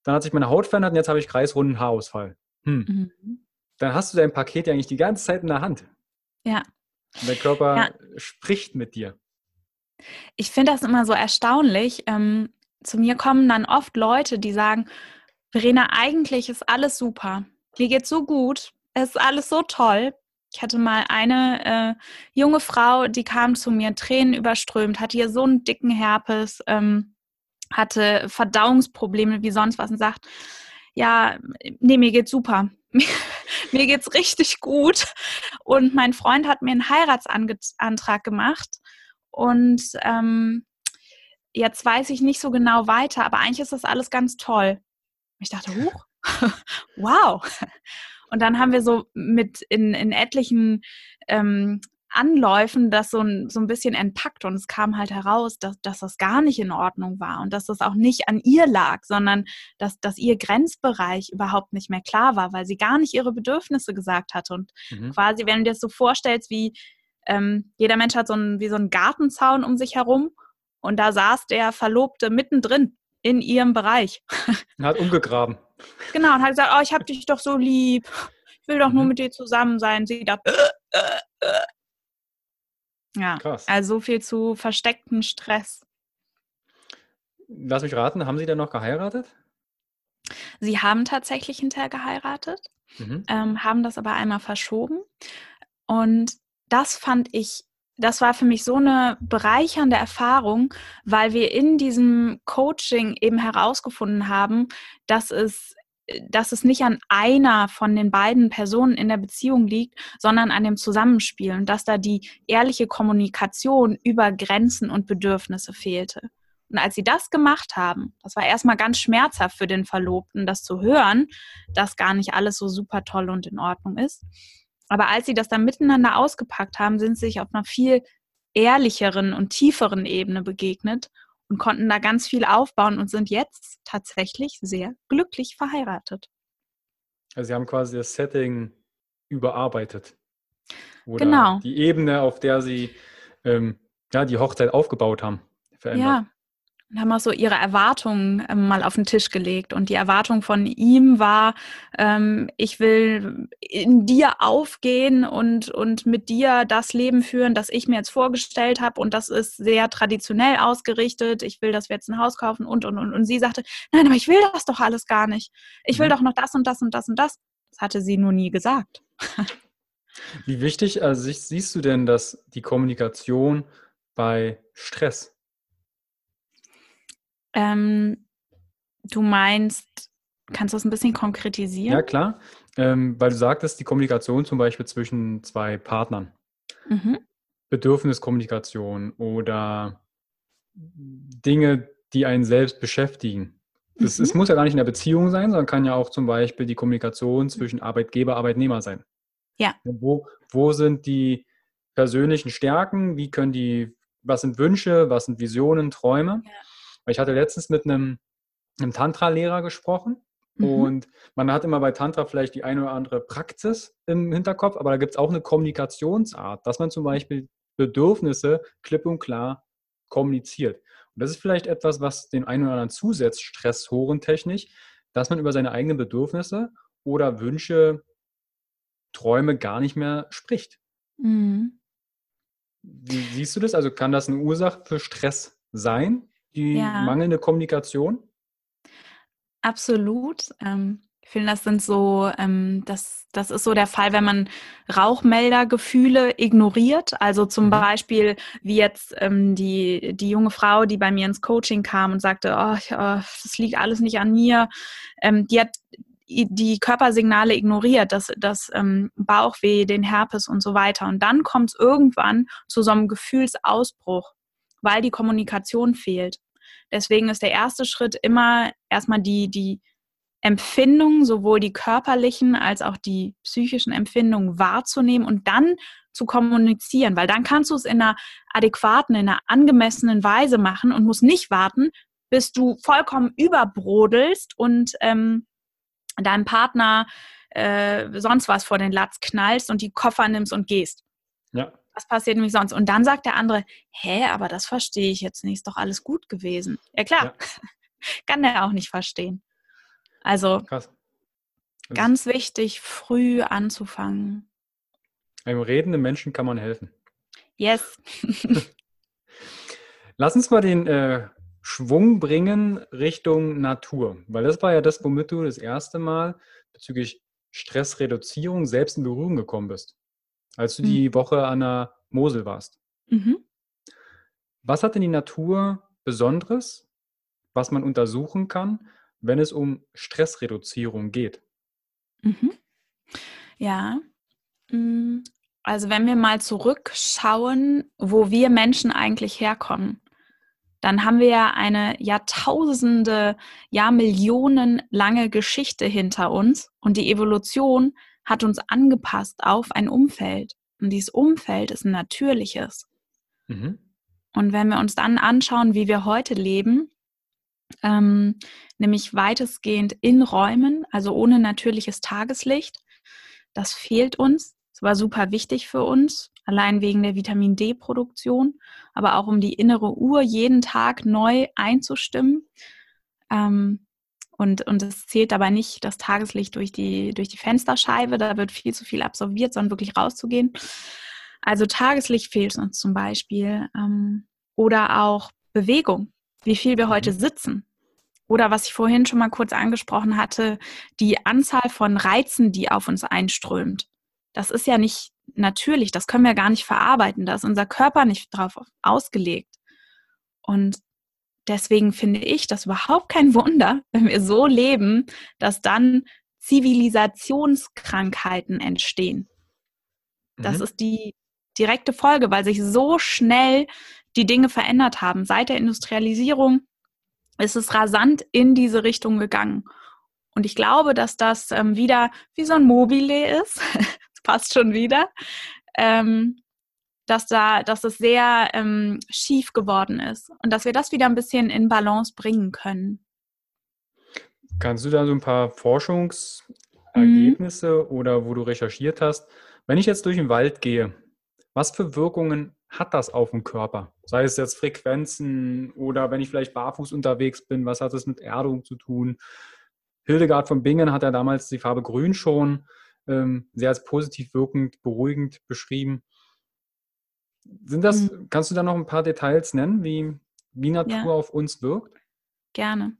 dann hat sich meine Haut verändert und jetzt habe ich kreisrunden Haarausfall. Hm. Mhm. Dann hast du dein Paket ja eigentlich die ganze Zeit in der Hand. Ja. Und der Körper ja. spricht mit dir. Ich finde das immer so erstaunlich. Ähm, zu mir kommen dann oft Leute, die sagen, Verena, eigentlich ist alles super. Mir geht's so gut. Es ist alles so toll. Ich hatte mal eine äh, junge Frau, die kam zu mir, Tränen überströmt, hatte hier so einen dicken Herpes. Ähm, hatte Verdauungsprobleme wie sonst was und sagt, ja, nee, mir geht's super. mir geht's richtig gut. Und mein Freund hat mir einen Heiratsantrag gemacht. Und ähm, jetzt weiß ich nicht so genau weiter, aber eigentlich ist das alles ganz toll. Ich dachte, huch, wow. Und dann haben wir so mit in, in etlichen ähm, Anläufen das so ein, so ein bisschen entpackt und es kam halt heraus, dass, dass das gar nicht in Ordnung war und dass das auch nicht an ihr lag, sondern dass, dass ihr Grenzbereich überhaupt nicht mehr klar war, weil sie gar nicht ihre Bedürfnisse gesagt hatte. Und mhm. quasi, wenn du dir das so vorstellst, wie ähm, jeder Mensch hat so einen, wie so einen Gartenzaun um sich herum und da saß der Verlobte mittendrin in ihrem Bereich. Hat umgegraben. Genau, und hat gesagt, oh, ich hab dich doch so lieb. Ich will doch mhm. nur mit dir zusammen sein. Sie dachte, äh, äh, äh. Ja, Krass. also so viel zu versteckten Stress. Lass mich raten, haben Sie denn noch geheiratet? Sie haben tatsächlich hinterher geheiratet, mhm. ähm, haben das aber einmal verschoben. Und das fand ich, das war für mich so eine bereichernde Erfahrung, weil wir in diesem Coaching eben herausgefunden haben, dass es dass es nicht an einer von den beiden Personen in der Beziehung liegt, sondern an dem Zusammenspiel und dass da die ehrliche Kommunikation über Grenzen und Bedürfnisse fehlte. Und als sie das gemacht haben, das war erstmal ganz schmerzhaft für den Verlobten, das zu hören, dass gar nicht alles so super toll und in Ordnung ist. Aber als sie das dann miteinander ausgepackt haben, sind sie sich auf einer viel ehrlicheren und tieferen Ebene begegnet und konnten da ganz viel aufbauen und sind jetzt tatsächlich sehr glücklich verheiratet. Also Sie haben quasi das Setting überarbeitet. Oder genau. die Ebene, auf der Sie ähm, ja, die Hochzeit aufgebaut haben, verändert. Ja, und haben auch so ihre Erwartungen ähm, mal auf den Tisch gelegt. Und die Erwartung von ihm war, ähm, ich will in dir aufgehen und, und mit dir das Leben führen, das ich mir jetzt vorgestellt habe. Und das ist sehr traditionell ausgerichtet. Ich will, dass wir jetzt ein Haus kaufen und, und, und. Und sie sagte, nein, aber ich will das doch alles gar nicht. Ich will mhm. doch noch das und das und das und das. Das hatte sie nur nie gesagt. Wie wichtig also siehst du denn, dass die Kommunikation bei Stress ähm, du meinst, kannst du das ein bisschen konkretisieren? Ja, klar. Ähm, weil du sagtest, die Kommunikation zum Beispiel zwischen zwei Partnern. Mhm. Bedürfniskommunikation oder Dinge, die einen selbst beschäftigen. Das, mhm. Es muss ja gar nicht in der Beziehung sein, sondern kann ja auch zum Beispiel die Kommunikation zwischen Arbeitgeber, Arbeitnehmer sein. Ja. Wo, wo sind die persönlichen Stärken? Wie können die, was sind Wünsche, was sind Visionen, Träume? Ja. Ich hatte letztens mit einem, einem Tantra-Lehrer gesprochen mhm. und man hat immer bei Tantra vielleicht die eine oder andere Praxis im Hinterkopf, aber da gibt es auch eine Kommunikationsart, dass man zum Beispiel Bedürfnisse klipp und klar kommuniziert. Und das ist vielleicht etwas, was den einen oder anderen zusetzt, stresshorentechnisch, dass man über seine eigenen Bedürfnisse oder Wünsche, Träume gar nicht mehr spricht. Mhm. Wie siehst du das? Also kann das eine Ursache für Stress sein? Die ja. mangelnde Kommunikation? Absolut. Ähm, ich finde, das sind so, ähm, das, das ist so der Fall, wenn man Rauchmeldergefühle ignoriert. Also zum mhm. Beispiel wie jetzt ähm, die, die junge Frau, die bei mir ins Coaching kam und sagte, oh, ich, oh das liegt alles nicht an mir. Ähm, die hat die Körpersignale ignoriert, das, das ähm, Bauchweh, den Herpes und so weiter. Und dann kommt es irgendwann zu so einem Gefühlsausbruch, weil die Kommunikation fehlt. Deswegen ist der erste Schritt immer erstmal die, die Empfindungen, sowohl die körperlichen als auch die psychischen Empfindungen wahrzunehmen und dann zu kommunizieren, weil dann kannst du es in einer adäquaten, in einer angemessenen Weise machen und musst nicht warten, bis du vollkommen überbrodelst und ähm, deinem Partner äh, sonst was vor den Latz knallst und die Koffer nimmst und gehst. Ja was passiert nämlich sonst? Und dann sagt der andere, hä, aber das verstehe ich jetzt nicht, ist doch alles gut gewesen. Ja klar, ja. kann der auch nicht verstehen. Also Krass. ganz wichtig, früh anzufangen. Einem redenden Menschen kann man helfen. Yes. Lass uns mal den äh, Schwung bringen Richtung Natur, weil das war ja das, womit du das erste Mal bezüglich Stressreduzierung selbst in Berührung gekommen bist als du mhm. die Woche an der Mosel warst. Mhm. Was hat denn die Natur Besonderes, was man untersuchen kann, wenn es um Stressreduzierung geht? Mhm. Ja, hm, also wenn wir mal zurückschauen, wo wir Menschen eigentlich herkommen, dann haben wir ja eine Jahrtausende, Jahrmillionen lange Geschichte hinter uns und die Evolution hat uns angepasst auf ein Umfeld. Und dieses Umfeld ist ein natürliches. Mhm. Und wenn wir uns dann anschauen, wie wir heute leben, ähm, nämlich weitestgehend in Räumen, also ohne natürliches Tageslicht, das fehlt uns. Es war super wichtig für uns, allein wegen der Vitamin D-Produktion, aber auch um die innere Uhr jeden Tag neu einzustimmen. Ähm, und, und es zählt dabei nicht das Tageslicht durch die, durch die Fensterscheibe, da wird viel zu viel absorbiert, sondern wirklich rauszugehen. Also Tageslicht fehlt uns zum Beispiel. Ähm, oder auch Bewegung, wie viel wir heute mhm. sitzen. Oder was ich vorhin schon mal kurz angesprochen hatte, die Anzahl von Reizen, die auf uns einströmt. Das ist ja nicht natürlich, das können wir gar nicht verarbeiten, da ist unser Körper nicht drauf ausgelegt. Und deswegen finde ich das überhaupt kein Wunder, wenn wir so leben, dass dann Zivilisationskrankheiten entstehen. Das mhm. ist die direkte Folge, weil sich so schnell die Dinge verändert haben. Seit der Industrialisierung ist es rasant in diese Richtung gegangen. Und ich glaube, dass das ähm, wieder wie so ein Mobile ist. das passt schon wieder. Ähm, dass da, dass es sehr ähm, schief geworden ist und dass wir das wieder ein bisschen in Balance bringen können. Kannst du da so ein paar Forschungsergebnisse mhm. oder wo du recherchiert hast? Wenn ich jetzt durch den Wald gehe, was für Wirkungen hat das auf den Körper? Sei es jetzt Frequenzen oder wenn ich vielleicht barfuß unterwegs bin, was hat es mit Erdung zu tun? Hildegard von Bingen hat ja damals die Farbe Grün schon ähm, sehr als positiv wirkend, beruhigend beschrieben. Sind das, mhm. kannst du da noch ein paar Details nennen, wie, wie Natur ja. auf uns wirkt? Gerne.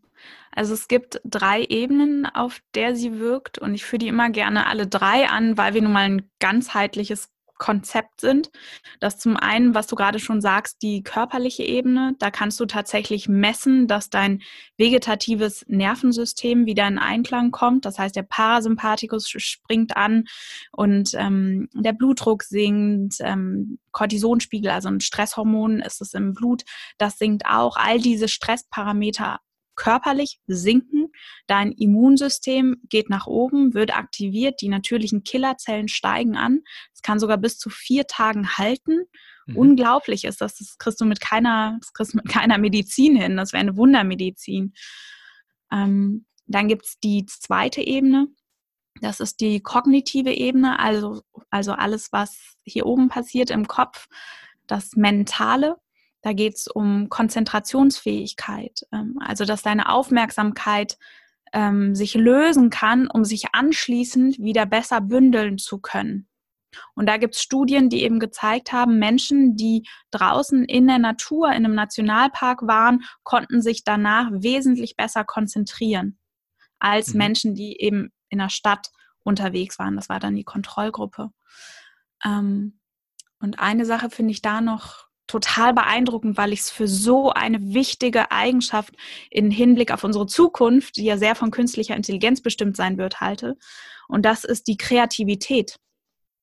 Also es gibt drei Ebenen, auf der sie wirkt und ich führe die immer gerne alle drei an, weil wir nun mal ein ganzheitliches Konzept sind. Das zum einen, was du gerade schon sagst, die körperliche Ebene. Da kannst du tatsächlich messen, dass dein vegetatives Nervensystem wieder in Einklang kommt. Das heißt, der Parasympathikus springt an und ähm, der Blutdruck sinkt, ähm, Cortisonspiegel, also ein Stresshormon ist es im Blut, das sinkt auch. All diese Stressparameter körperlich sinken, dein Immunsystem geht nach oben, wird aktiviert, die natürlichen Killerzellen steigen an. Es kann sogar bis zu vier Tagen halten. Mhm. Unglaublich ist das. Das kriegst du mit keiner, das kriegst du mit keiner Medizin hin. Das wäre eine Wundermedizin. Ähm, dann gibt es die zweite Ebene. Das ist die kognitive Ebene, also, also alles, was hier oben passiert im Kopf, das Mentale. Da geht es um Konzentrationsfähigkeit, ähm, also dass deine Aufmerksamkeit ähm, sich lösen kann, um sich anschließend wieder besser bündeln zu können. Und da gibt es Studien, die eben gezeigt haben, Menschen, die draußen in der Natur, in einem Nationalpark waren, konnten sich danach wesentlich besser konzentrieren als mhm. Menschen, die eben in der Stadt unterwegs waren. Das war dann die Kontrollgruppe. Ähm, und eine Sache finde ich da noch total beeindruckend, weil ich es für so eine wichtige Eigenschaft in Hinblick auf unsere Zukunft, die ja sehr von künstlicher Intelligenz bestimmt sein wird, halte. Und das ist die Kreativität.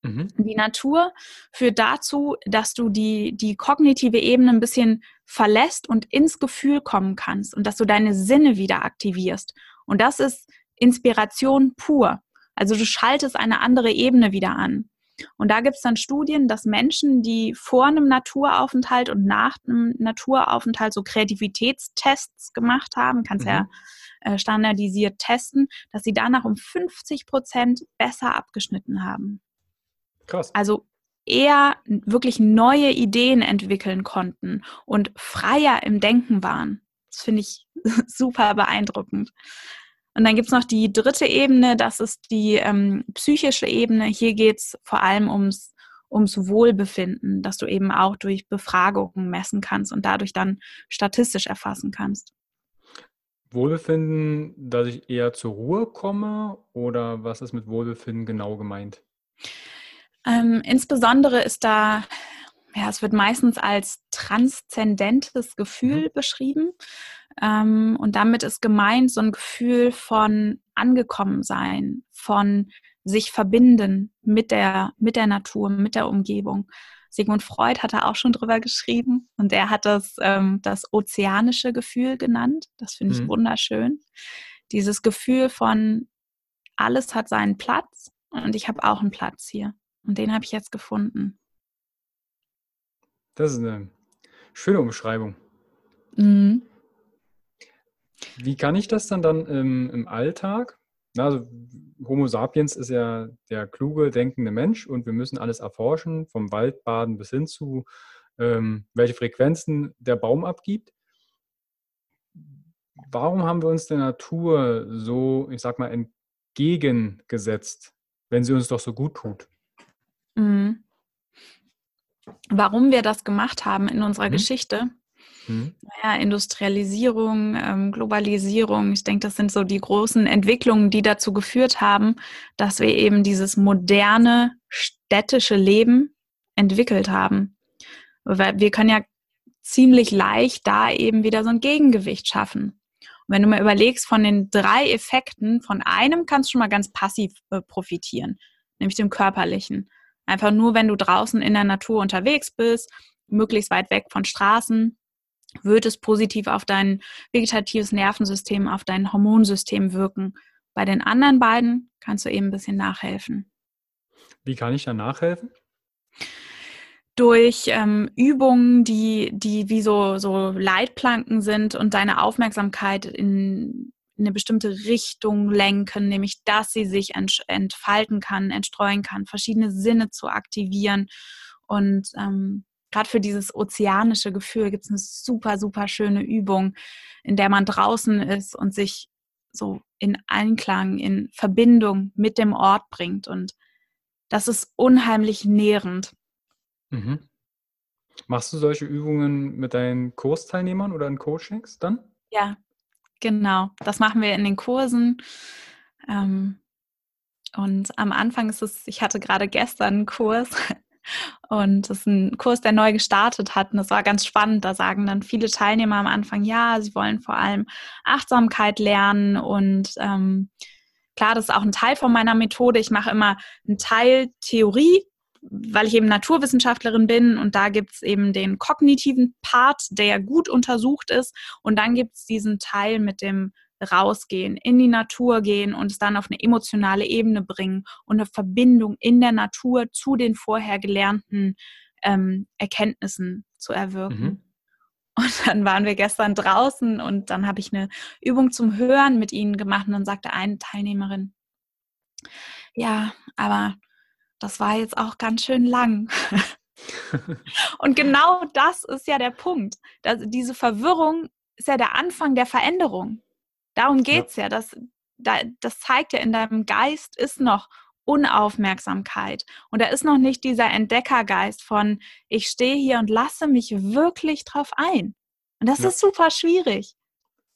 Mhm. Die Natur führt dazu, dass du die, die kognitive Ebene ein bisschen verlässt und ins Gefühl kommen kannst und dass du deine Sinne wieder aktivierst. Und das ist Inspiration pur. Also du schaltest eine andere Ebene wieder an. Und da gibt es dann Studien, dass Menschen, die vor einem Naturaufenthalt und nach einem Naturaufenthalt so Kreativitätstests gemacht haben, kannst mhm. ja äh, standardisiert testen, dass sie danach um 50 Prozent besser abgeschnitten haben. Krass. Also eher wirklich neue Ideen entwickeln konnten und freier im Denken waren. Das finde ich super beeindruckend. Und dann gibt es noch die dritte Ebene, das ist die ähm, psychische Ebene. Hier geht es vor allem ums, ums Wohlbefinden, dass du eben auch durch Befragungen messen kannst und dadurch dann statistisch erfassen kannst. Wohlbefinden, dass ich eher zur Ruhe komme oder was ist mit Wohlbefinden genau gemeint? Ähm, insbesondere ist da, ja, es wird meistens als transzendentes Gefühl mhm. beschrieben. Ähm, und damit ist gemeint so ein Gefühl von angekommen sein, von sich verbinden mit der, mit der Natur, mit der Umgebung. Sigmund Freud hat da auch schon drüber geschrieben und er hat das ähm, das ozeanische Gefühl genannt. Das finde ich mhm. wunderschön. Dieses Gefühl von alles hat seinen Platz, und ich habe auch einen Platz hier. Und den habe ich jetzt gefunden. Das ist eine schöne Umschreibung. Mhm. Wie kann ich das dann dann im, im Alltag? Also Homo sapiens ist ja der kluge, denkende Mensch und wir müssen alles erforschen, vom Waldbaden bis hin zu, ähm, welche Frequenzen der Baum abgibt. Warum haben wir uns der Natur so, ich sag mal, entgegengesetzt, wenn sie uns doch so gut tut? Mhm. Warum wir das gemacht haben in unserer mhm. Geschichte? Mhm. Ja, Industrialisierung, ähm, Globalisierung, ich denke, das sind so die großen Entwicklungen, die dazu geführt haben, dass wir eben dieses moderne städtische Leben entwickelt haben. Weil wir können ja ziemlich leicht da eben wieder so ein Gegengewicht schaffen. Und wenn du mal überlegst, von den drei Effekten, von einem kannst du schon mal ganz passiv äh, profitieren, nämlich dem körperlichen. Einfach nur, wenn du draußen in der Natur unterwegs bist, möglichst weit weg von Straßen, wird es positiv auf dein vegetatives Nervensystem, auf dein Hormonsystem wirken. Bei den anderen beiden kannst du eben ein bisschen nachhelfen. Wie kann ich da nachhelfen? Durch ähm, Übungen, die, die wie so, so Leitplanken sind und deine Aufmerksamkeit in, in eine bestimmte Richtung lenken, nämlich dass sie sich entfalten kann, entstreuen kann, verschiedene Sinne zu aktivieren und ähm, gerade für dieses ozeanische Gefühl gibt es eine super, super schöne Übung, in der man draußen ist und sich so in Einklang, in Verbindung mit dem Ort bringt. Und das ist unheimlich nährend. Mhm. Machst du solche Übungen mit deinen Kursteilnehmern oder in Coachings dann? Ja, genau. Das machen wir in den Kursen. Ähm, und am Anfang ist es, ich hatte gerade gestern einen Kurs, und das ist ein Kurs, der neu gestartet hat. Und das war ganz spannend. Da sagen dann viele Teilnehmer am Anfang, ja, sie wollen vor allem Achtsamkeit lernen. Und ähm, klar, das ist auch ein Teil von meiner Methode. Ich mache immer einen Teil Theorie, weil ich eben Naturwissenschaftlerin bin. Und da gibt es eben den kognitiven Part, der gut untersucht ist. Und dann gibt es diesen Teil mit dem rausgehen, in die Natur gehen und es dann auf eine emotionale Ebene bringen und eine Verbindung in der Natur zu den vorher gelernten ähm, Erkenntnissen zu erwirken. Mhm. Und dann waren wir gestern draußen und dann habe ich eine Übung zum Hören mit ihnen gemacht und dann sagte eine Teilnehmerin, ja, aber das war jetzt auch ganz schön lang. und genau das ist ja der Punkt. Dass diese Verwirrung ist ja der Anfang der Veränderung. Darum geht's ja. ja. Das, das zeigt ja, in deinem Geist ist noch Unaufmerksamkeit. Und da ist noch nicht dieser Entdeckergeist von, ich stehe hier und lasse mich wirklich drauf ein. Und das ja. ist super schwierig.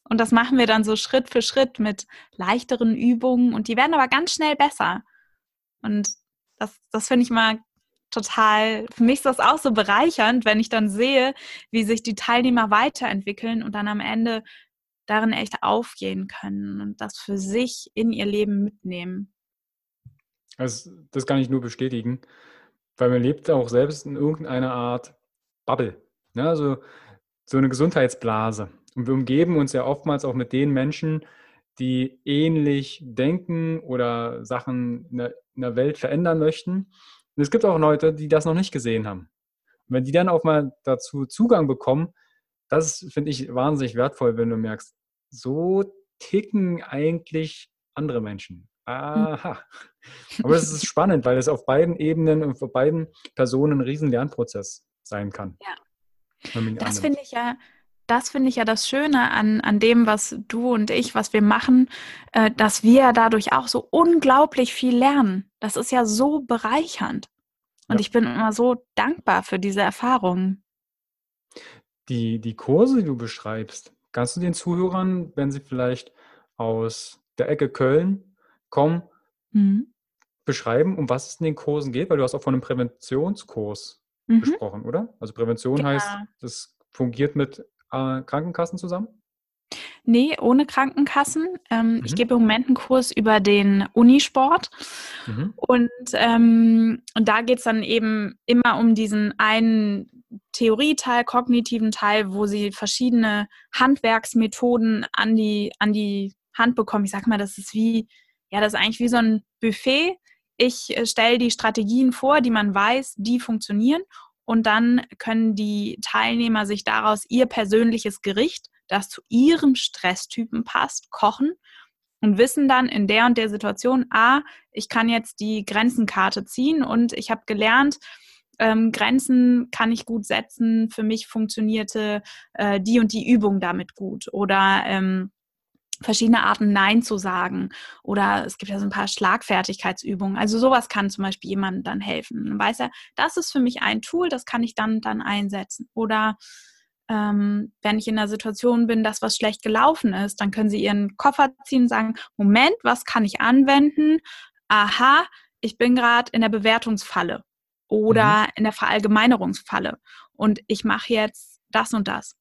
Und das machen wir dann so Schritt für Schritt mit leichteren Übungen und die werden aber ganz schnell besser. Und das, das finde ich mal total, für mich ist das auch so bereichernd, wenn ich dann sehe, wie sich die Teilnehmer weiterentwickeln und dann am Ende darin echt aufgehen können und das für sich in ihr Leben mitnehmen. Also, das kann ich nur bestätigen, weil man lebt auch selbst in irgendeiner Art Bubble, ne? also so eine Gesundheitsblase. Und wir umgeben uns ja oftmals auch mit den Menschen, die ähnlich denken oder Sachen in der, in der Welt verändern möchten. Und es gibt auch Leute, die das noch nicht gesehen haben. Und wenn die dann auch mal dazu Zugang bekommen, das finde ich wahnsinnig wertvoll, wenn du merkst, so ticken eigentlich andere Menschen. Hm. Aha. Aber es ist spannend, weil es auf beiden Ebenen und für beiden Personen ein riesen Lernprozess sein kann. Ja. Das finde ich ja, das finde ich ja das Schöne an, an dem, was du und ich, was wir machen, äh, dass wir dadurch auch so unglaublich viel lernen. Das ist ja so bereichernd. Und ja. ich bin immer so dankbar für diese Erfahrungen. Die, die Kurse, die du beschreibst, kannst du den Zuhörern, wenn sie vielleicht aus der Ecke Köln kommen, mhm. beschreiben, um was es in den Kursen geht? Weil du hast auch von einem Präventionskurs mhm. gesprochen, oder? Also Prävention genau. heißt, das fungiert mit äh, Krankenkassen zusammen? Nee, ohne Krankenkassen. Ähm, mhm. Ich gebe im Moment einen Kurs über den Unisport. Mhm. Und, ähm, und da geht es dann eben immer um diesen einen Theorieteil, kognitiven Teil, wo sie verschiedene Handwerksmethoden an die, an die Hand bekommen. Ich sage mal, das ist wie, ja, das ist eigentlich wie so ein Buffet, ich äh, stelle die Strategien vor, die man weiß, die funktionieren. Und dann können die Teilnehmer sich daraus ihr persönliches Gericht, das zu ihrem Stresstypen passt, kochen und wissen dann in der und der Situation, ah, ich kann jetzt die Grenzenkarte ziehen und ich habe gelernt, ähm, Grenzen kann ich gut setzen. Für mich funktionierte äh, die und die Übung damit gut. Oder ähm, verschiedene Arten Nein zu sagen. Oder es gibt ja so ein paar Schlagfertigkeitsübungen. Also sowas kann zum Beispiel jemandem dann helfen. Dann weiß er, das ist für mich ein Tool, das kann ich dann, dann einsetzen. Oder ähm, wenn ich in einer Situation bin, dass was schlecht gelaufen ist, dann können Sie Ihren Koffer ziehen und sagen, Moment, was kann ich anwenden? Aha, ich bin gerade in der Bewertungsfalle oder mhm. in der Verallgemeinerungsfalle und ich mache jetzt das und das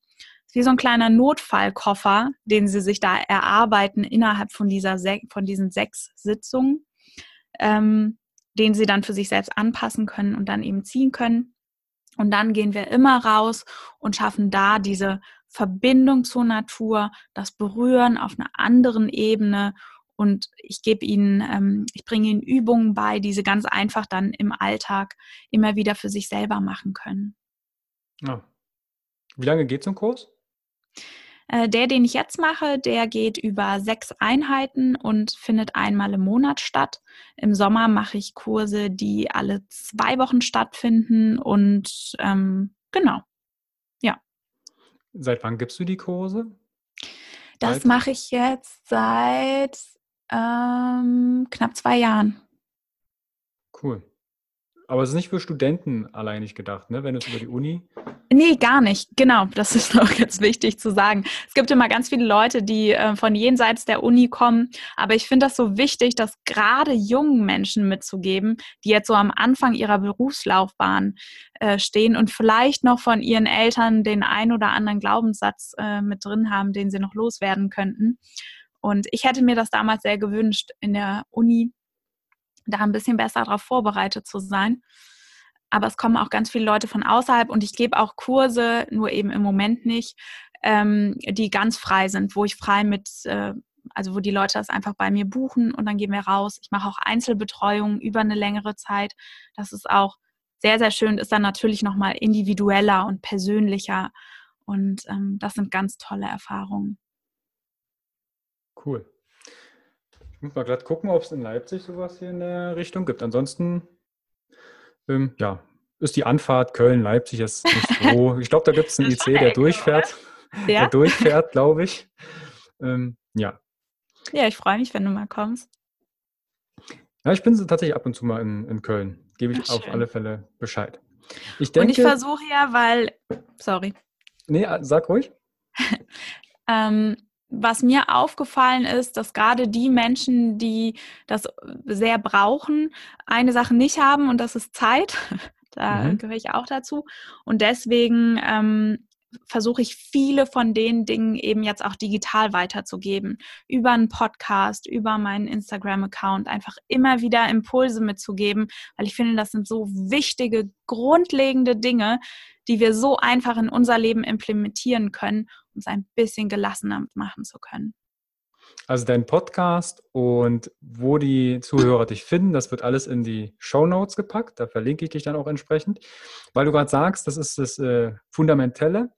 wie so ein kleiner Notfallkoffer, den sie sich da erarbeiten innerhalb von, dieser von diesen sechs Sitzungen, ähm, den sie dann für sich selbst anpassen können und dann eben ziehen können. Und dann gehen wir immer raus und schaffen da diese Verbindung zur Natur, das Berühren auf einer anderen Ebene. Und ich gebe ihnen, ähm, ich bringe ihnen Übungen bei, die sie ganz einfach dann im Alltag immer wieder für sich selber machen können. Ja. Wie lange geht so ein Kurs? Äh, der, den ich jetzt mache, der geht über sechs Einheiten und findet einmal im Monat statt. Im Sommer mache ich Kurse, die alle zwei Wochen stattfinden und ähm, genau, ja. Seit wann gibst du die Kurse? Das mache ich jetzt seit ähm, knapp zwei Jahren. Cool. Aber es ist nicht für Studenten alleinig gedacht, ne? wenn es über die Uni. Nee, gar nicht. Genau, das ist noch ganz wichtig zu sagen. Es gibt immer ganz viele Leute, die äh, von jenseits der Uni kommen. Aber ich finde das so wichtig, das gerade jungen Menschen mitzugeben, die jetzt so am Anfang ihrer Berufslaufbahn äh, stehen und vielleicht noch von ihren Eltern den ein oder anderen Glaubenssatz äh, mit drin haben, den sie noch loswerden könnten. Und ich hätte mir das damals sehr gewünscht, in der Uni da ein bisschen besser darauf vorbereitet zu sein. Aber es kommen auch ganz viele Leute von außerhalb und ich gebe auch Kurse, nur eben im Moment nicht, ähm, die ganz frei sind, wo ich frei mit, äh, also wo die Leute das einfach bei mir buchen und dann gehen wir raus. Ich mache auch Einzelbetreuung über eine längere Zeit. Das ist auch sehr, sehr schön, ist dann natürlich nochmal individueller und persönlicher. Und ähm, das sind ganz tolle Erfahrungen. Cool. Ich muss mal gerade gucken, ob es in Leipzig sowas hier in der Richtung gibt. Ansonsten, ähm, ja, ist die Anfahrt Köln-Leipzig jetzt nicht so. Ich glaube, da gibt es einen IC, der durchfährt. Ja? Der durchfährt, glaube ich. Ähm, ja. Ja, ich freue mich, wenn du mal kommst. Ja, ich bin tatsächlich ab und zu mal in, in Köln. Gebe ich Ach, auf alle Fälle Bescheid. Ich denke, und ich versuche ja, weil, sorry. Nee, sag ruhig. ähm, was mir aufgefallen ist, dass gerade die Menschen, die das sehr brauchen, eine Sache nicht haben und das ist Zeit. Da mhm. gehöre ich auch dazu. Und deswegen ähm, versuche ich viele von den Dingen eben jetzt auch digital weiterzugeben. Über einen Podcast, über meinen Instagram-Account, einfach immer wieder Impulse mitzugeben, weil ich finde, das sind so wichtige, grundlegende Dinge, die wir so einfach in unser Leben implementieren können, um es ein bisschen gelassener machen zu können. Also dein Podcast und wo die Zuhörer dich finden, das wird alles in die Show Notes gepackt. Da verlinke ich dich dann auch entsprechend. Weil du gerade sagst, das ist das äh, Fundamentelle.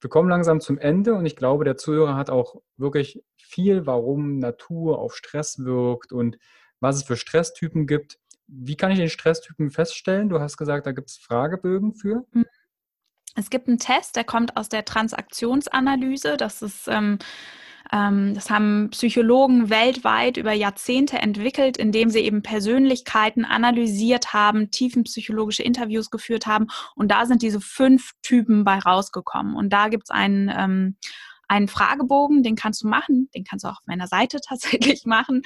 Wir kommen langsam zum Ende und ich glaube, der Zuhörer hat auch wirklich viel, warum Natur auf Stress wirkt und was es für Stresstypen gibt. Wie kann ich den Stresstypen feststellen? Du hast gesagt, da gibt es Fragebögen für. Mhm. Es gibt einen Test, der kommt aus der Transaktionsanalyse. Das ist ähm, ähm, das haben Psychologen weltweit über Jahrzehnte entwickelt, indem sie eben Persönlichkeiten analysiert haben, tiefenpsychologische Interviews geführt haben. Und da sind diese fünf Typen bei rausgekommen. Und da gibt es einen, ähm, einen Fragebogen, den kannst du machen, den kannst du auch auf meiner Seite tatsächlich machen.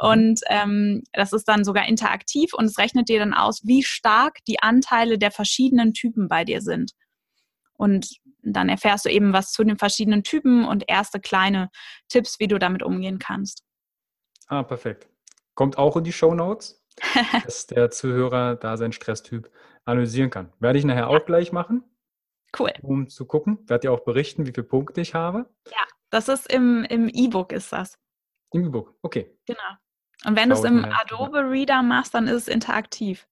Mhm. Und ähm, das ist dann sogar interaktiv und es rechnet dir dann aus, wie stark die Anteile der verschiedenen Typen bei dir sind. Und dann erfährst du eben was zu den verschiedenen Typen und erste kleine Tipps, wie du damit umgehen kannst. Ah, perfekt. Kommt auch in die Show Notes, dass der Zuhörer da seinen Stresstyp analysieren kann. Werde ich nachher auch gleich machen. Cool. Um zu gucken. Werde dir auch berichten, wie viele Punkte ich habe. Ja, das ist im E-Book, ist das. Im E-Book, okay. Genau. Und wenn du es im Adobe Reader machst, dann ist es interaktiv.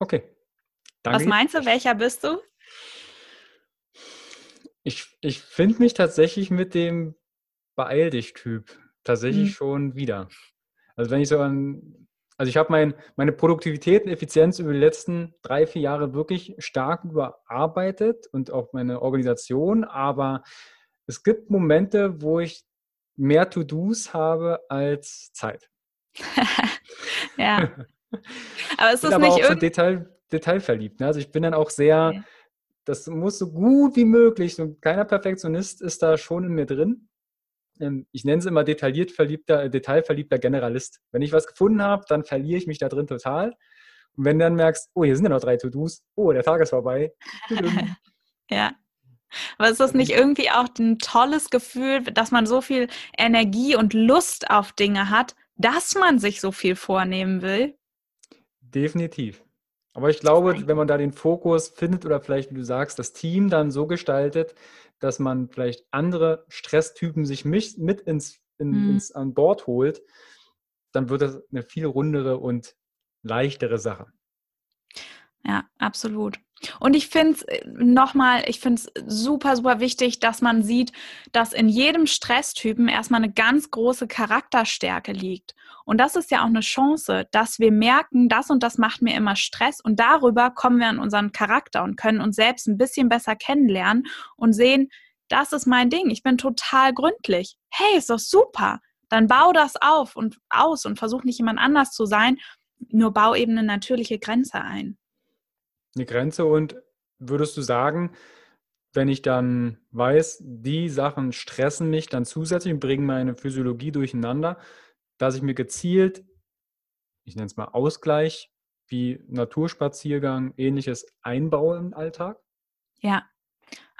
Okay. Danke. Was meinst du, welcher bist du? Ich, ich finde mich tatsächlich mit dem Beeil dich-Typ tatsächlich hm. schon wieder. Also wenn ich so an, also ich habe mein, meine Produktivität und Effizienz über die letzten drei, vier Jahre wirklich stark überarbeitet und auch meine Organisation, aber es gibt Momente, wo ich mehr To-Dos habe als Zeit. ja. Aber es ist aber nicht auch so Detail, detailverliebt. Ne? Also ich bin dann auch sehr, okay. Das muss so gut wie möglich, ein kleiner Perfektionist ist da schon in mir drin. Ähm, ich nenne es immer detailliert verliebter, äh, detailverliebter Generalist. Wenn ich was gefunden habe, dann verliere ich mich da drin total. Und wenn du dann merkst, oh, hier sind ja noch drei To-Dos, oh, der Tag ist vorbei. ja. Aber ist das nicht irgendwie auch ein tolles Gefühl, dass man so viel Energie und Lust auf Dinge hat, dass man sich so viel vornehmen will? Definitiv. Aber ich glaube, wenn man da den Fokus findet oder vielleicht, wie du sagst, das Team dann so gestaltet, dass man vielleicht andere Stresstypen sich mit ins, in, mhm. ins an Bord holt, dann wird das eine viel rundere und leichtere Sache. Ja, absolut. Und ich finde es äh, nochmal, ich finde es super, super wichtig, dass man sieht, dass in jedem Stresstypen erstmal eine ganz große Charakterstärke liegt. Und das ist ja auch eine Chance, dass wir merken, das und das macht mir immer Stress. Und darüber kommen wir an unseren Charakter und können uns selbst ein bisschen besser kennenlernen und sehen, das ist mein Ding. Ich bin total gründlich. Hey, ist doch super. Dann bau das auf und aus und versuch nicht jemand anders zu sein. Nur bau eben eine natürliche Grenze ein eine Grenze und würdest du sagen, wenn ich dann weiß, die Sachen stressen mich dann zusätzlich und bringen meine Physiologie durcheinander, dass ich mir gezielt, ich nenne es mal Ausgleich, wie Naturspaziergang, ähnliches einbaue im Alltag? Ja,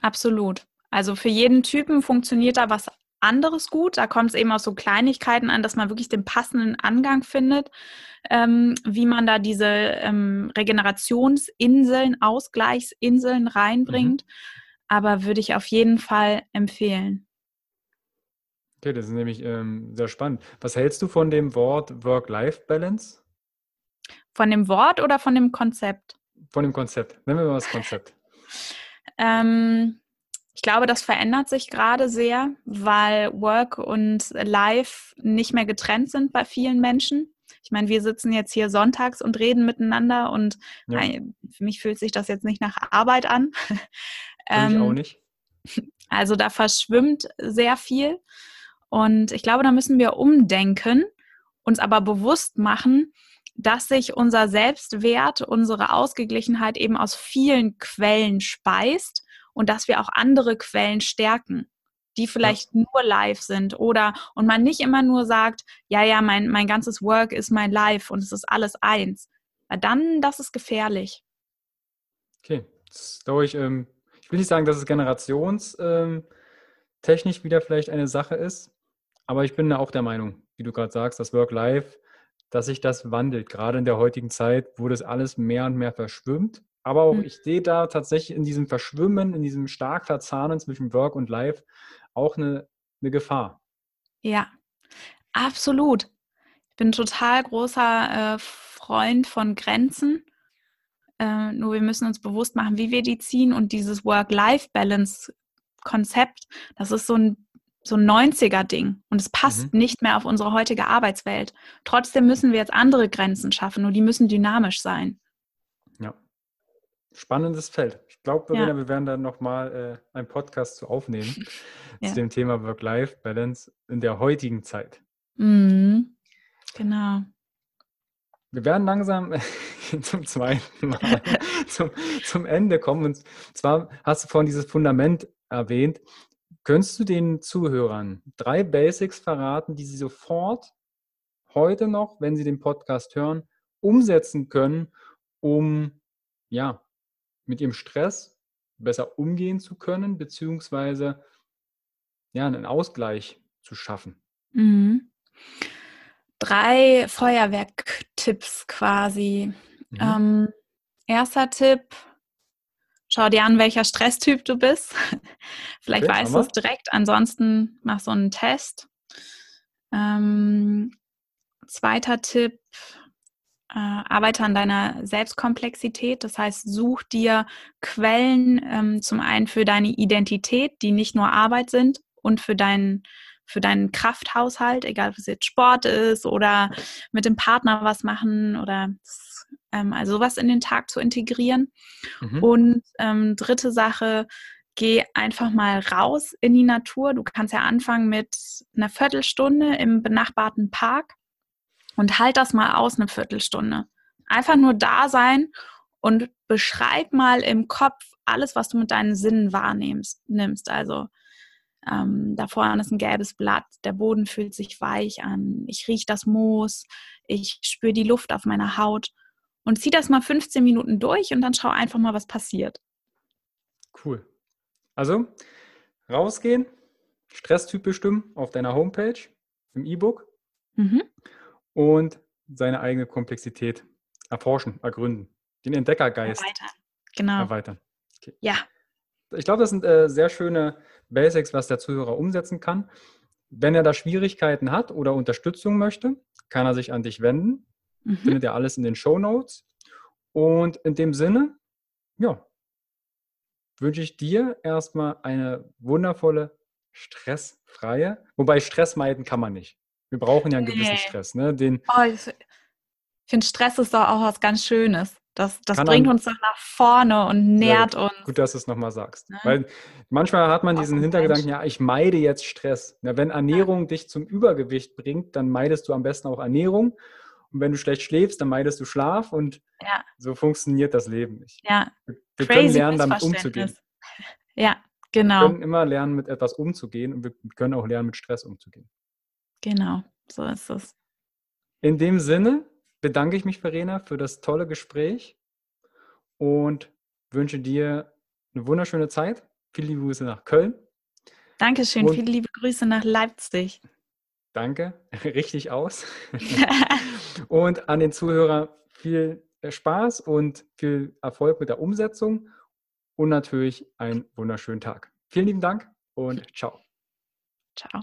absolut. Also für jeden Typen funktioniert da was anderes gut. Da kommt es eben aus so Kleinigkeiten an, dass man wirklich den passenden Angang findet, ähm, wie man da diese ähm, Regenerationsinseln, Ausgleichsinseln reinbringt. Mhm. Aber würde ich auf jeden Fall empfehlen. Okay, das ist nämlich ähm, sehr spannend. Was hältst du von dem Wort Work-Life-Balance? Von dem Wort oder von dem Konzept? Von dem Konzept. Nennen wir mal das Konzept. ähm, ich glaube, das verändert sich gerade sehr, weil Work und Life nicht mehr getrennt sind bei vielen Menschen. Ich meine, wir sitzen jetzt hier sonntags und reden miteinander und ja. für mich fühlt sich das jetzt nicht nach Arbeit an. Ähm, mich auch nicht. Also da verschwimmt sehr viel und ich glaube, da müssen wir umdenken, uns aber bewusst machen, dass sich unser Selbstwert, unsere Ausgeglichenheit eben aus vielen Quellen speist und dass wir auch andere Quellen stärken, die vielleicht ja. nur live sind oder und man nicht immer nur sagt, ja, ja, mein, mein ganzes Work ist mein Live und es ist alles eins. Weil dann, das ist gefährlich. Okay, das glaube ich, ähm, ich will nicht sagen, dass es generationstechnisch ähm, wieder vielleicht eine Sache ist, aber ich bin da auch der Meinung, wie du gerade sagst, das Work-Life, dass sich das wandelt, gerade in der heutigen Zeit, wo das alles mehr und mehr verschwimmt aber auch, mhm. ich sehe da tatsächlich in diesem Verschwimmen, in diesem stark Verzahnen zwischen Work und Life auch eine, eine Gefahr. Ja, absolut. Ich bin total großer äh, Freund von Grenzen. Äh, nur wir müssen uns bewusst machen, wie wir die ziehen und dieses Work-Life-Balance-Konzept, das ist so ein so ein 90er-Ding und es passt mhm. nicht mehr auf unsere heutige Arbeitswelt. Trotzdem müssen wir jetzt andere Grenzen schaffen und die müssen dynamisch sein spannendes Feld. Ich glaube, ja. wir werden dann nochmal äh, einen Podcast zu aufnehmen ja. zu dem Thema Work-Life-Balance in der heutigen Zeit. Mhm. Genau. Wir werden langsam zum zweiten Mal zum, zum Ende kommen. Und zwar hast du vorhin dieses Fundament erwähnt. Könntest du den Zuhörern drei Basics verraten, die sie sofort heute noch, wenn sie den Podcast hören, umsetzen können, um ja, mit ihrem Stress besser umgehen zu können, beziehungsweise ja, einen Ausgleich zu schaffen. Mhm. Drei Feuerwerktipps quasi. Mhm. Ähm, erster Tipp, schau dir an, welcher Stresstyp du bist. Vielleicht okay, weißt du es direkt, ansonsten mach so einen Test. Ähm, zweiter Tipp, äh, arbeite an deiner Selbstkomplexität. Das heißt, such dir Quellen ähm, zum einen für deine Identität, die nicht nur Arbeit sind und für deinen für deinen Krafthaushalt, egal ob es jetzt Sport ist oder mit dem Partner was machen oder ähm, also sowas in den Tag zu integrieren. Mhm. Und ähm, dritte Sache, geh einfach mal raus in die Natur. Du kannst ja anfangen mit einer Viertelstunde im benachbarten Park und halt das mal aus eine Viertelstunde. Einfach nur da sein und beschreib mal im Kopf alles, was du mit deinen Sinnen wahrnimmst. Nimmst. Also ähm, da vorne ist ein gelbes Blatt, der Boden fühlt sich weich an, ich rieche das Moos, ich spüre die Luft auf meiner Haut und zieh das mal 15 Minuten durch und dann schau einfach mal, was passiert. Cool. Also rausgehen, Stresstyp bestimmen auf deiner Homepage im E-Book mhm. Und seine eigene Komplexität erforschen, ergründen, den Entdeckergeist erweitern. Genau. Erweitern. Okay. Ja. Ich glaube, das sind äh, sehr schöne Basics, was der Zuhörer umsetzen kann. Wenn er da Schwierigkeiten hat oder Unterstützung möchte, kann er sich an dich wenden. Mhm. Findet ihr alles in den Show Notes. Und in dem Sinne, ja, wünsche ich dir erstmal eine wundervolle, stressfreie, wobei Stress meiden kann man nicht. Wir brauchen ja einen gewissen nee. Stress. Ne? Den, oh, ich finde, Stress ist doch auch was ganz Schönes. Das, das bringt uns doch nach vorne und nährt gut. uns. Gut, dass du es nochmal sagst. Ne? Weil manchmal hat man diesen Hintergedanken, ja, ich meide jetzt Stress. Ja, wenn Ernährung ja. dich zum Übergewicht bringt, dann meidest du am besten auch Ernährung. Und wenn du schlecht schläfst, dann meidest du Schlaf und ja. so funktioniert das Leben nicht. Ja. Wir Crazy können lernen, damit umzugehen. Ja, genau. Wir können immer lernen, mit etwas umzugehen und wir können auch lernen, mit Stress umzugehen. Genau, so ist es. In dem Sinne bedanke ich mich, Verena, für das tolle Gespräch und wünsche dir eine wunderschöne Zeit. Viele liebe Grüße nach Köln. Dankeschön, und viele liebe Grüße nach Leipzig. Danke, richtig aus. und an den Zuhörer viel Spaß und viel Erfolg mit der Umsetzung und natürlich einen wunderschönen Tag. Vielen lieben Dank und ciao. Ciao.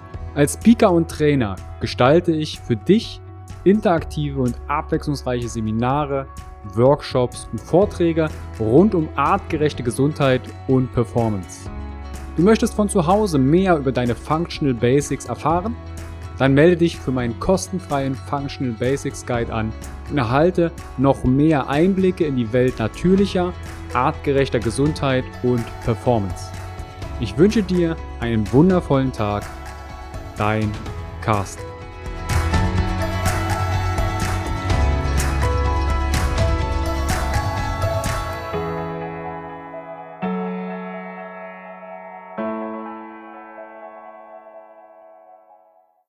als Speaker und Trainer gestalte ich für dich interaktive und abwechslungsreiche Seminare, Workshops und Vorträge rund um artgerechte Gesundheit und Performance. Du möchtest von zu Hause mehr über deine Functional Basics erfahren? Dann melde dich für meinen kostenfreien Functional Basics Guide an und erhalte noch mehr Einblicke in die Welt natürlicher, artgerechter Gesundheit und Performance. Ich wünsche dir einen wundervollen Tag dein Cast.